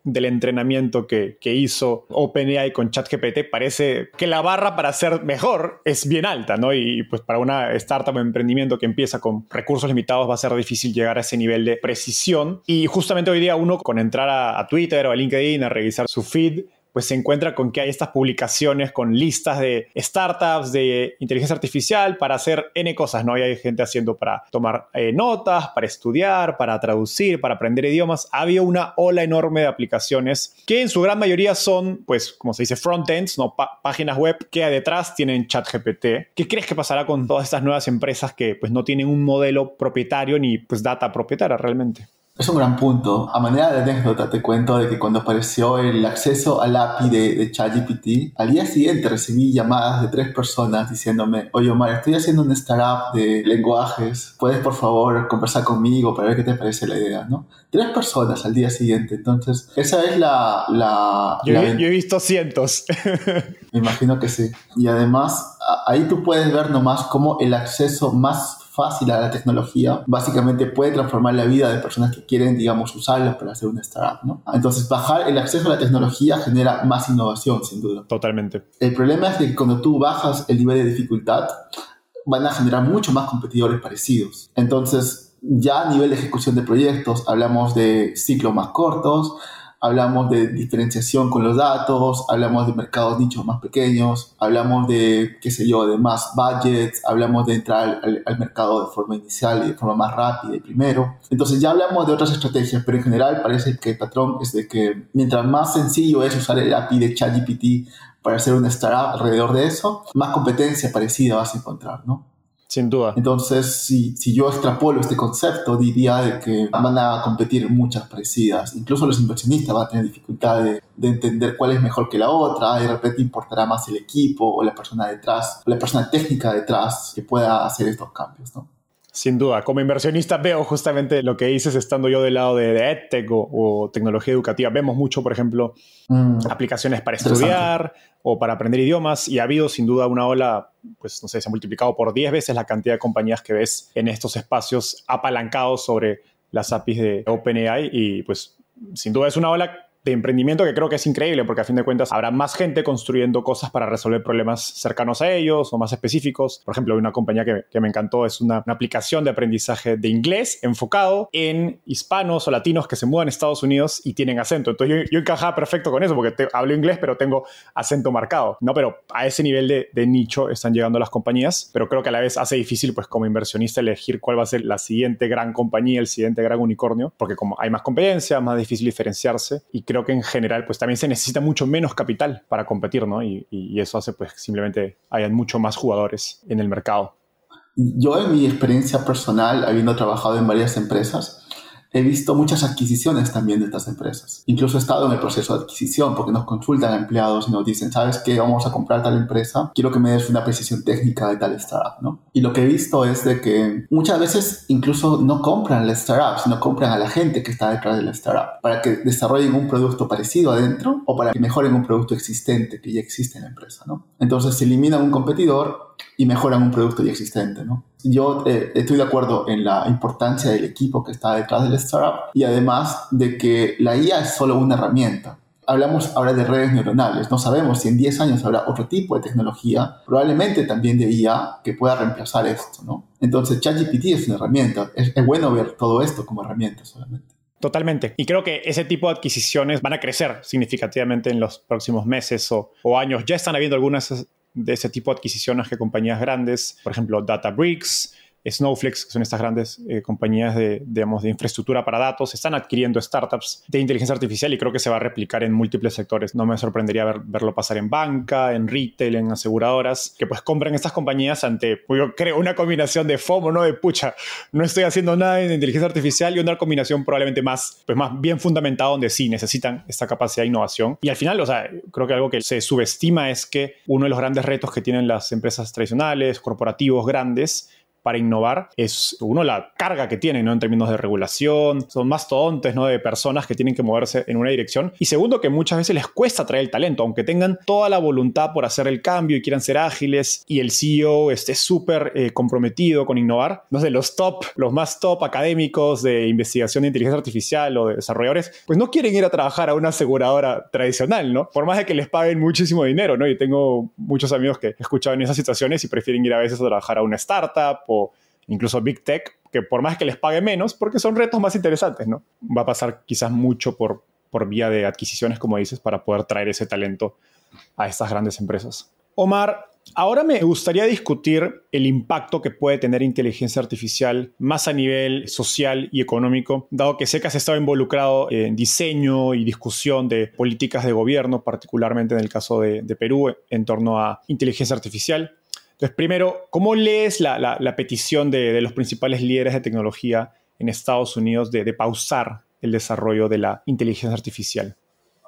del entrenamiento que, que, hizo OpenAI con ChatGPT, parece que la barra para ser mejor es bien alta, ¿no? Y pues para una startup o emprendimiento que empieza con recursos limitados va a ser difícil llegar a ese nivel de precisión. Y justamente hoy día uno con entrar a, a Twitter o a LinkedIn a revisar su feed, pues se encuentra con que hay estas publicaciones con listas de startups de inteligencia artificial para hacer N cosas, ¿no? Y hay gente haciendo para tomar eh, notas, para estudiar, para traducir, para aprender idiomas. Ha habido una ola enorme de aplicaciones que en su gran mayoría son, pues, como se dice, frontends, ¿no? páginas web que detrás tienen ChatGPT. ¿Qué crees que pasará con todas estas nuevas empresas que, pues, no tienen un modelo propietario ni, pues, data propietaria realmente? Es un gran punto. A manera de anécdota te cuento de que cuando apareció el acceso al API de, de ChatGPT, al día siguiente recibí llamadas de tres personas diciéndome, oye Omar, estoy haciendo un startup de lenguajes, ¿puedes por favor conversar conmigo para ver qué te parece la idea? ¿no? Tres personas al día siguiente. Entonces, esa es la... la, yo, yo he visto cientos. Me imagino que sí. Y además, ahí tú puedes ver nomás cómo el acceso más fácil a la tecnología, básicamente puede transformar la vida de personas que quieren, digamos, usarla para hacer una startup, ¿no? Entonces, bajar el acceso a la tecnología genera más innovación, sin duda. Totalmente. El problema es que cuando tú bajas el nivel de dificultad, van a generar mucho más competidores parecidos. Entonces, ya a nivel de ejecución de proyectos, hablamos de ciclos más cortos, hablamos de diferenciación con los datos, hablamos de mercados nichos más pequeños, hablamos de, qué sé yo, de más budgets, hablamos de entrar al, mercado de forma inicial y de forma más rápida y primero. Entonces ya hablamos de otras estrategias, pero en general parece que el patrón es de que mientras más sencillo es usar el API de ChatGPT para hacer una startup alrededor de eso, más competencia parecida vas a encontrar, ¿no? Sin duda. Entonces, si, si, yo extrapolo este concepto, diría de que van a competir muchas parecidas. Incluso los inversionistas van a tener dificultad de, de, entender cuál es mejor que la otra. De repente importará más el equipo o la persona detrás, o la persona técnica detrás que pueda hacer estos cambios, ¿no? Sin duda, como inversionista veo justamente lo que dices estando yo del lado de, EdTech o, tecnología educativa. Vemos mucho, por ejemplo, mm. aplicaciones para estudiar o para aprender idiomas y ha habido sin duda una ola, pues no sé, se ha multiplicado por 10 veces la cantidad de compañías que ves en estos espacios apalancados sobre las APIs de OpenAI y pues sin duda es una ola de emprendimiento que creo que es increíble porque a fin de cuentas habrá más gente construyendo cosas para resolver problemas cercanos a ellos o más específicos. Por ejemplo, una compañía que, que me encantó es una, aplicación de aprendizaje de inglés enfocado en hispanos o latinos que se mudan a Estados Unidos y tienen acento. Entonces yo, yo encajaba perfecto con eso porque hablo inglés pero tengo acento marcado. No, pero a ese nivel de, de nicho están llegando las compañías, pero creo que a la vez hace difícil pues como inversionista elegir cuál va a ser la siguiente gran compañía, el siguiente gran unicornio, porque como hay más competencia, más difícil diferenciarse y creo creo que en general pues también se necesita mucho menos capital para competir, ¿no? Y, y eso hace pues simplemente hayan mucho más jugadores en el mercado. Yo en mi experiencia personal, habiendo trabajado en varias empresas, he visto muchas adquisiciones también de estas empresas. Incluso he estado en el proceso de adquisición porque nos consultan a empleados y nos dicen, ¿sabes qué? Vamos a comprar tal empresa, quiero que me des una precisión técnica de tal startup, ¿no? Y lo que he visto es de que muchas veces incluso no compran la startup, sino compran a la gente que está detrás de la startup para que desarrollen un producto parecido adentro o para que mejoren un producto existente que ya existe en la empresa, ¿no? Entonces se elimina un competidor y mejoran un producto ya existente, ¿no? Yo eh, estoy de acuerdo en la importancia del equipo que está detrás del startup y además de que la IA es solo una herramienta. Hablamos ahora de redes neuronales, no sabemos si en 10 años habrá otro tipo de tecnología, probablemente también de IA, que pueda reemplazar esto, ¿no? Entonces ChatGPT es una herramienta, es, bueno ver todo esto como herramienta solamente. Totalmente. Y creo que ese tipo de adquisiciones van a crecer significativamente en los próximos meses o, o, años. Ya están habiendo algunas de ese tipo de adquisiciones que compañías grandes, por ejemplo, Databricks, Snowflake, que son estas grandes eh, compañías de, digamos, de infraestructura para datos, están adquiriendo startups de inteligencia artificial y creo que se va a replicar en múltiples sectores. No me sorprendería verlo pasar en banca, en retail, en aseguradoras, que pues compran estas compañías ante, yo creo, una combinación de FOMO, ¿no? De pucha, no estoy haciendo nada en inteligencia artificial y una combinación probablemente más, pues más bien fundamentada donde sí necesitan esta capacidad de innovación. Y al final, o sea, creo que algo que se subestima es que uno de los grandes retos que tienen las empresas tradicionales, corporativos grandes, para innovar es, uno, la carga que tienen, ¿no? En términos de regulación, son más tontes, ¿no? De personas que tienen que moverse en una dirección. Y segundo, que muchas veces les cuesta traer el talento, aunque tengan toda la voluntad por hacer el cambio y quieran ser ágiles y el CEO esté súper eh, comprometido con innovar. No sé, los top, los más top académicos de investigación de inteligencia artificial o de desarrolladores, pues no quieren ir a trabajar a una aseguradora tradicional, ¿no? Por más de que les paguen muchísimo dinero, ¿no? Y tengo muchos amigos que he escuchado en esas situaciones y prefieren ir a veces a trabajar a una startup o incluso Big Tech, que por más que les pague menos, porque son retos más interesantes, ¿no? Va a pasar quizás mucho por, por vía de adquisiciones, como dices, para poder traer ese talento a estas grandes empresas. Omar, ahora me gustaría discutir el impacto que puede tener inteligencia artificial más a nivel social y económico, dado que sé que has estado involucrado en diseño y discusión de políticas de gobierno, particularmente en el caso de, de Perú, en torno a inteligencia artificial. Entonces, primero, ¿cómo lees la, petición de, los principales líderes de tecnología en Estados Unidos de, pausar el desarrollo de la inteligencia artificial?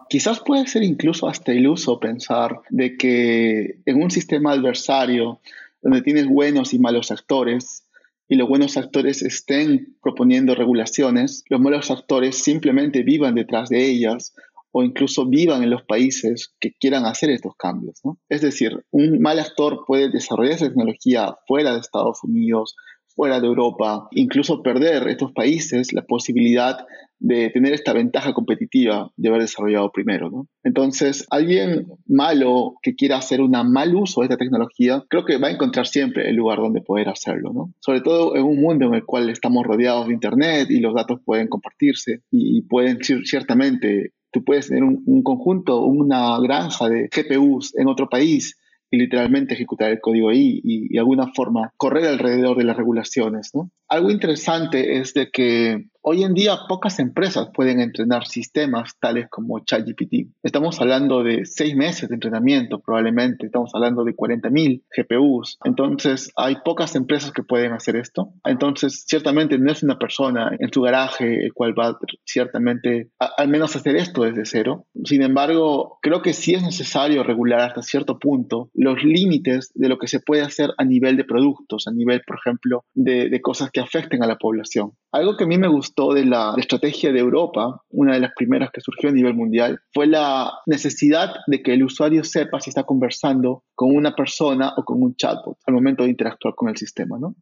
Quizás puede ser incluso hasta iluso pensar de que en un sistema adversario donde tienes buenos y malos actores, y los buenos actores estén proponiendo regulaciones, los malos actores simplemente vivan detrás de ellas o incluso vivan en los países que quieran hacer estos cambios. Es decir, un mal actor puede desarrollar esa tecnología fuera de Estados Unidos, fuera de Europa, incluso perder estos países la posibilidad de tener esta ventaja competitiva de haber desarrollado primero. Entonces, alguien malo que quiera hacer un mal uso de esta tecnología, creo que va a encontrar siempre el lugar donde poder hacerlo. ¿no? Sobre todo en un mundo en el cual estamos rodeados de Internet y los datos pueden compartirse y pueden ciertamente Tú puedes tener un, conjunto, una granja de GPUs en otro país y literalmente ejecutar el código ahí y, de alguna forma correr alrededor de las regulaciones. ¿no? Algo interesante es de que Hoy en día pocas empresas pueden entrenar sistemas tales como ChatGPT. Estamos hablando de seis meses de entrenamiento probablemente, estamos hablando de 40.000 GPUs. Entonces hay pocas empresas que pueden hacer esto. Entonces ciertamente no es una persona en su garaje el cual va ciertamente al menos hacer esto desde cero. Sin embargo, creo que sí es necesario regular hasta cierto punto los límites de lo que se puede hacer a nivel de productos, a nivel, por ejemplo, de, de cosas que afecten a la población. Algo que a mí me gustó de la estrategia de Europa, una de las primeras que surgió a nivel mundial, fue la necesidad de que el usuario sepa si está conversando con una persona o con un chatbot al momento de interactuar con el sistema, ¿no?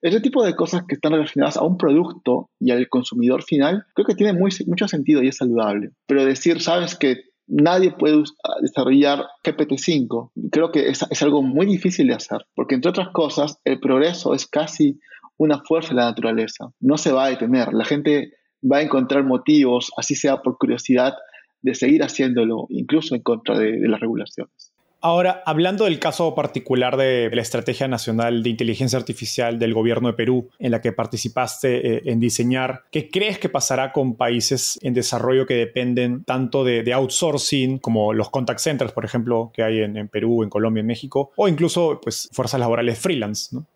Ese tipo de cosas que están relacionadas a un producto y al consumidor final, creo que tiene muy, mucho sentido y es saludable. Pero decir, sabes que nadie puede desarrollar GPT-5, creo que es, es, algo muy difícil de hacer, porque entre otras cosas, el progreso es casi una fuerza de la naturaleza. No se va a detener. La gente va a encontrar motivos, así sea por curiosidad, de seguir haciéndolo, incluso en contra de, las regulaciones. Ahora, hablando del caso particular de la Estrategia Nacional de Inteligencia Artificial del Gobierno de Perú, en la que participaste eh, en diseñar, ¿qué crees que pasará con países en desarrollo que dependen tanto de, outsourcing como los contact centers, por ejemplo, que hay en, Perú, en Colombia, en México, o incluso pues, fuerzas laborales freelance? ¿no?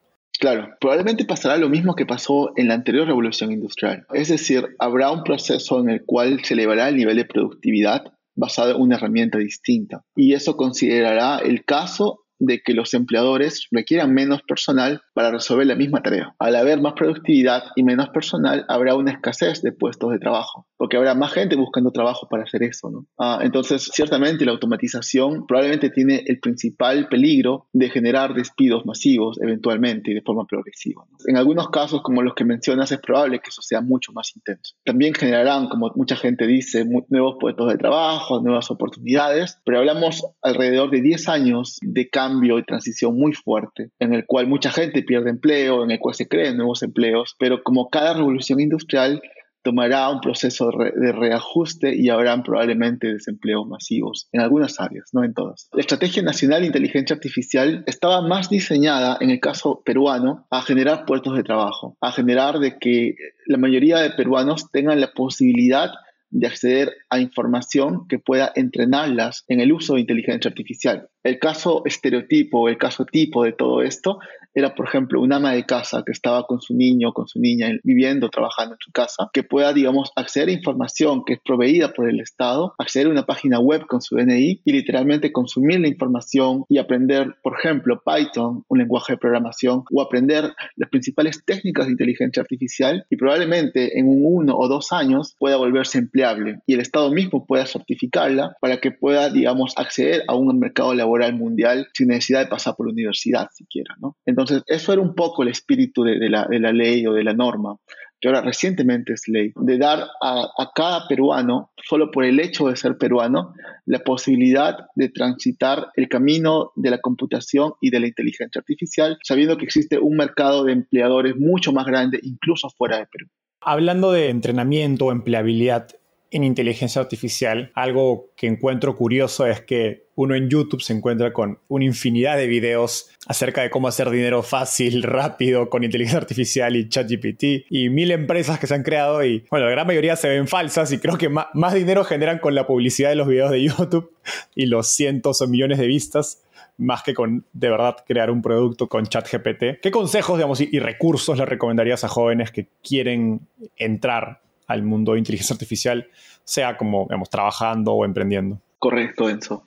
Claro, probablemente pasará lo mismo que pasó en la anterior revolución industrial. Es decir, habrá un proceso en el cual se elevará el nivel de productividad basado en una herramienta distinta. Y eso considerará el caso de que los empleadores requieran menos personal para resolver la misma tarea. Al haber más productividad y menos personal, habrá una escasez de puestos de trabajo, porque habrá más gente buscando trabajo para hacer eso. ¿no? Ah, entonces, ciertamente la automatización probablemente tiene el principal peligro de generar despidos masivos eventualmente y de forma progresiva. En algunos casos, como los que mencionas, es probable que eso sea mucho más intenso. También generarán, como mucha gente dice, nuevos puestos de trabajo, nuevas oportunidades, pero hablamos alrededor de 10 años de cambio cambio y transición muy fuerte, en el cual mucha gente pierde empleo, en el cual se crean nuevos empleos, pero como cada revolución industrial, tomará un proceso de reajuste y habrán probablemente desempleos masivos en algunas áreas, no en todas. La Estrategia Nacional de Inteligencia Artificial estaba más diseñada, en el caso peruano, a generar puestos de trabajo, a generar de que la mayoría de peruanos tengan la posibilidad de acceder a información que pueda entrenarlas en el uso de inteligencia artificial. El caso estereotipo, el caso tipo de todo esto era, por ejemplo, un ama de casa que estaba con su niño, con su niña, viviendo, trabajando en su casa, que pueda, digamos, acceder a información que es proveída por el Estado, acceder a una página web con su DNI y literalmente consumir la información y aprender, por ejemplo, Python, un lenguaje de programación, o aprender las principales técnicas de inteligencia artificial y probablemente en un uno o dos años pueda volverse empleable y el Estado mismo pueda certificarla para que pueda, digamos, acceder a un mercado laboral mundial sin necesidad de pasar por la universidad siquiera, ¿no? Entonces, eso era un poco el espíritu de, la, ley o de la norma, que ahora recientemente es ley, de dar a, cada peruano, solo por el hecho de ser peruano, la posibilidad de transitar el camino de la computación y de la inteligencia artificial, sabiendo que existe un mercado de empleadores mucho más grande, incluso fuera de Perú. Hablando de entrenamiento o empleabilidad, en inteligencia artificial, algo que encuentro curioso es que uno en YouTube se encuentra con una infinidad de videos acerca de cómo hacer dinero fácil, rápido, con inteligencia artificial y ChatGPT, y mil empresas que se han creado y, bueno, la gran mayoría se ven falsas y creo que más, dinero generan con la publicidad de los videos de YouTube y los cientos o millones de vistas más que con de verdad crear un producto con ChatGPT. ¿Qué consejos digamos, y recursos le recomendarías a jóvenes que quieren entrar al mundo de inteligencia artificial, sea como, digamos, trabajando o emprendiendo. Correcto, Enzo.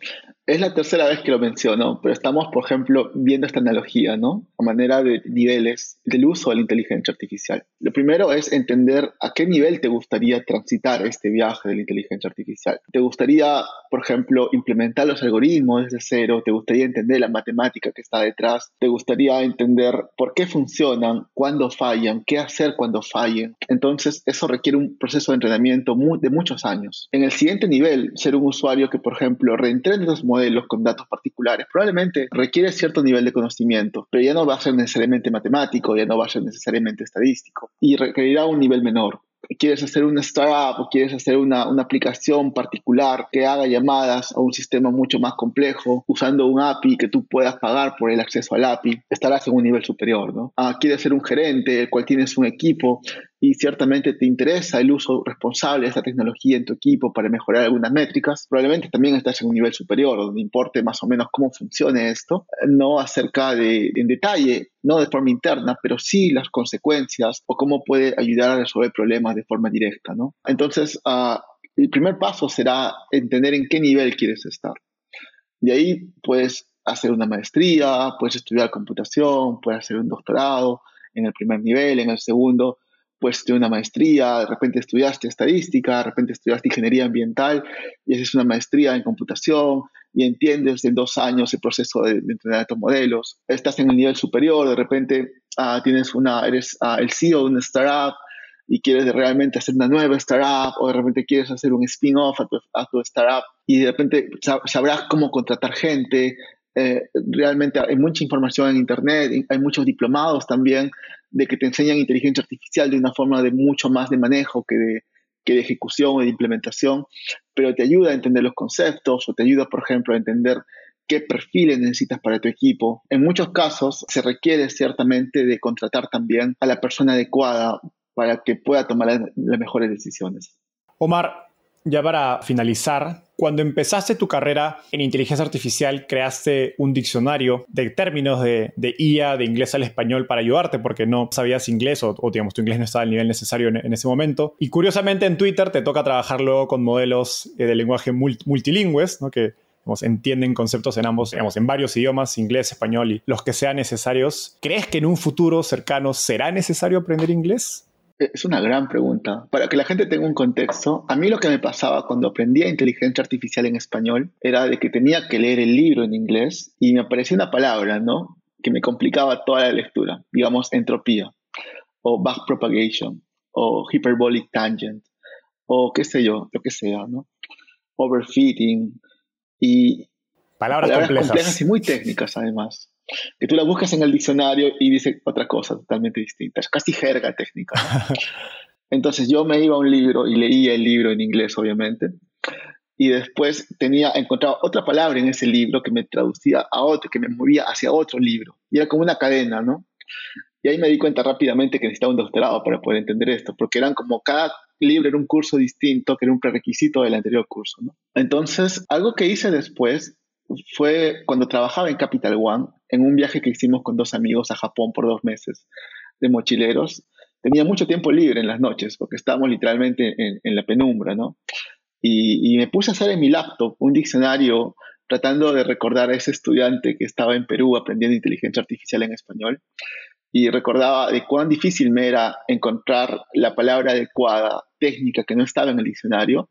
Es la tercera vez que lo menciono, pero estamos, por ejemplo, viendo esta analogía, ¿no? A manera de niveles del uso de la inteligencia artificial. Lo primero es entender a qué nivel te gustaría transitar este viaje de la inteligencia artificial. ¿Te gustaría, por ejemplo, implementar los algoritmos desde cero? ¿Te gustaría entender la matemática que está detrás? ¿Te gustaría entender por qué funcionan, cuándo fallan, qué hacer cuando fallen? Entonces, eso requiere un proceso de entrenamiento de muchos años. En el siguiente nivel, ser un usuario que, por ejemplo, reentrene los modelos con datos particulares. Probablemente requiere cierto nivel de conocimiento, pero ya no va a ser necesariamente matemático, ya no va a ser necesariamente estadístico y requerirá un nivel menor quieres hacer una startup o quieres hacer una, una, aplicación particular que haga llamadas a un sistema mucho más complejo usando un API que tú puedas pagar por el acceso al API, estarás en un nivel superior, ¿no? Ah, quieres ser un gerente, el cual tienes un equipo y ciertamente te interesa el uso responsable de esta tecnología en tu equipo para mejorar algunas métricas, probablemente también estás en un nivel superior donde importe más o menos cómo funciona esto, no acerca de en detalle, no de forma interna, pero sí las consecuencias o cómo puede ayudar a resolver problemas de forma directa, ¿no? Entonces, uh, el primer paso será entender en qué nivel quieres estar. De ahí puedes hacer una maestría, puedes estudiar computación, puedes hacer un doctorado en el primer nivel, en el segundo pues de una maestría, de repente estudiaste estadística, de repente estudiaste ingeniería ambiental y haces una maestría en computación y entiendes en dos años el proceso de, entrenar estos modelos. Estás en el nivel superior, de repente ah, tienes una, eres ah, el CEO de una startup y quieres realmente hacer una nueva startup o de repente quieres hacer un spin-off a tu, a tu startup y de repente sabrás cómo contratar gente, eh, realmente hay mucha información en Internet, hay muchos diplomados también de que te enseñan inteligencia artificial de una forma de mucho más de manejo que de, que de ejecución o de implementación, pero te ayuda a entender los conceptos o te ayuda, por ejemplo, a entender qué perfiles necesitas para tu equipo. En muchos casos se requiere ciertamente de contratar también a la persona adecuada para que pueda tomar las mejores decisiones. Omar, ya para finalizar, cuando empezaste tu carrera en inteligencia artificial, creaste un diccionario de términos de, IA, de inglés al español, para ayudarte porque no sabías inglés o, digamos, tu inglés no estaba al nivel necesario en, ese momento. Y curiosamente en Twitter te toca trabajar luego con modelos eh, de lenguaje multilingües, ¿no? que entienden conceptos en ambos, digamos, en varios idiomas, inglés, español y los que sean necesarios. ¿Crees que en un futuro cercano será necesario aprender inglés? Es una gran pregunta. Para que la gente tenga un contexto, a mí lo que me pasaba cuando aprendía inteligencia artificial en español era de que tenía que leer el libro en inglés y me aparecía una palabra, ¿no? Que me complicaba toda la lectura, digamos entropía, o backpropagation, o hyperbolic tangent, o qué sé yo, lo que sea, ¿no? Overfitting y palabras, complejas y muy técnicas además que tú la buscas en el diccionario y dice otra cosa totalmente distinta. Es casi jerga técnica. Entonces yo me iba a un libro y leía el libro en inglés, obviamente, y después tenía encontrado otra palabra en ese libro que me traducía a otro, que me movía hacia otro libro. Y era como una cadena, ¿no? Y ahí me di cuenta rápidamente que necesitaba un doctorado para poder entender esto, porque eran como cada libro era un curso distinto, que era un prerequisito del anterior curso, ¿no? Entonces, algo que hice después fue cuando trabajaba en Capital One, en un viaje que hicimos con dos amigos a Japón por dos meses de mochileros. Tenía mucho tiempo libre en las noches, porque estábamos literalmente en, la penumbra, ¿no? Y, me puse a hacer en mi laptop un diccionario tratando de recordar a ese estudiante que estaba en Perú aprendiendo inteligencia artificial en español. Y recordaba de cuán difícil me era encontrar la palabra adecuada, técnica, que no estaba en el diccionario,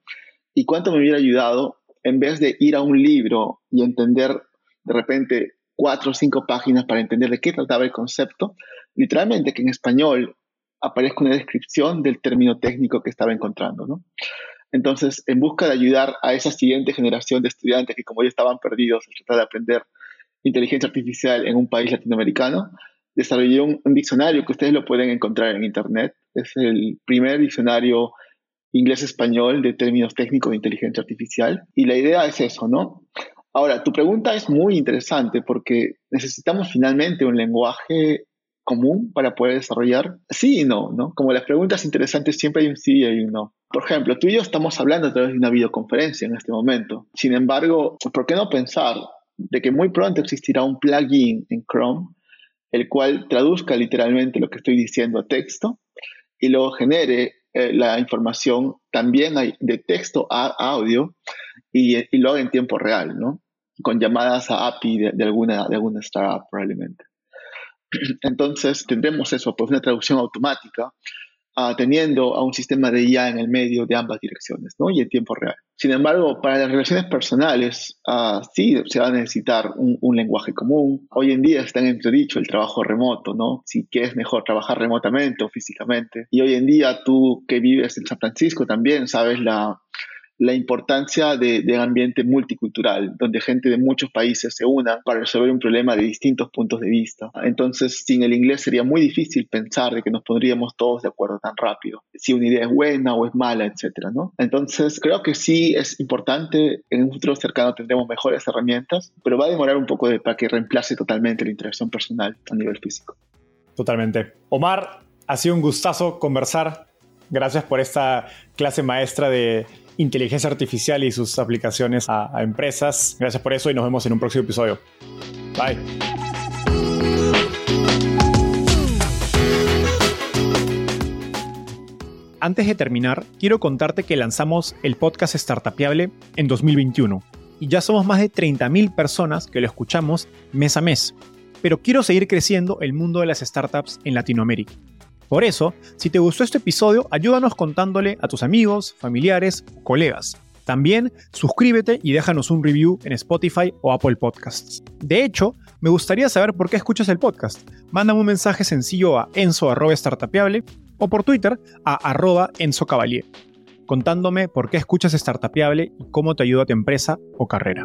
y cuánto me hubiera ayudado en vez de ir a un libro y entender de repente cuatro o cinco páginas para entender de qué trataba el concepto, literalmente que en español aparezca una descripción del término técnico que estaba encontrando, ¿no? Entonces, en busca de ayudar a esa siguiente generación de estudiantes que como ya estaban perdidos al tratar de aprender inteligencia artificial en un país latinoamericano, desarrollé un, un diccionario que ustedes lo pueden encontrar en Internet. Es el primer diccionario inglés-español de términos técnicos de inteligencia artificial. Y la idea es eso, ¿no? Ahora, tu pregunta es muy interesante porque necesitamos finalmente un lenguaje común para poder desarrollar? Sí y no, ¿no? Como las preguntas interesantes siempre hay un sí y hay un no. Por ejemplo, tú y yo estamos hablando a través de una videoconferencia en este momento. Sin embargo, ¿por qué no pensar de que muy pronto existirá un plugin en Chrome el cual traduzca literalmente lo que estoy diciendo a texto y luego genere eh, la información también de texto a audio y, y, lo haga en tiempo real, ¿no? Con llamadas a API de, alguna, de alguna startup probablemente. Entonces tendremos eso, pues una traducción automática uh, teniendo a un sistema de IA en el medio de ambas direcciones, ¿no? Y en tiempo real. Sin embargo, para las relaciones personales, uh, sí se va a necesitar un, un, lenguaje común. Hoy en día está en entredicho el trabajo remoto, ¿no? Si que es mejor trabajar remotamente o físicamente. Y hoy en día tú que vives en San Francisco también sabes la, la importancia de, de, ambiente multicultural, donde gente de muchos países se unan para resolver un problema de distintos puntos de vista. Entonces, sin el inglés sería muy difícil pensar de que nos pondríamos todos de acuerdo tan rápido, si una idea es buena o es mala, etcétera, ¿no? Entonces, creo que sí es importante, en un futuro cercano tendremos mejores herramientas, pero va a demorar un poco para que reemplace totalmente la interacción personal a nivel físico. Totalmente. Omar, ha sido un gustazo conversar. Gracias por esta clase maestra de inteligencia artificial y sus aplicaciones a, empresas. Gracias por eso y nos vemos en un próximo episodio. Bye. Antes de terminar, quiero contarte que lanzamos el podcast Startupiable en 2021 y ya somos más de 30.000 personas que lo escuchamos mes a mes. Pero quiero seguir creciendo el mundo de las startups en Latinoamérica. Por eso, si te gustó este episodio, ayúdanos contándole a tus amigos, familiares, colegas. También suscríbete y déjanos un review en Spotify o Apple Podcasts. De hecho, me gustaría saber por qué escuchas el podcast. Mándame un mensaje sencillo a enzo.startapeable o por Twitter a arroba enzocavalier, contándome por qué escuchas Startapeable y cómo te ayuda a tu empresa o carrera.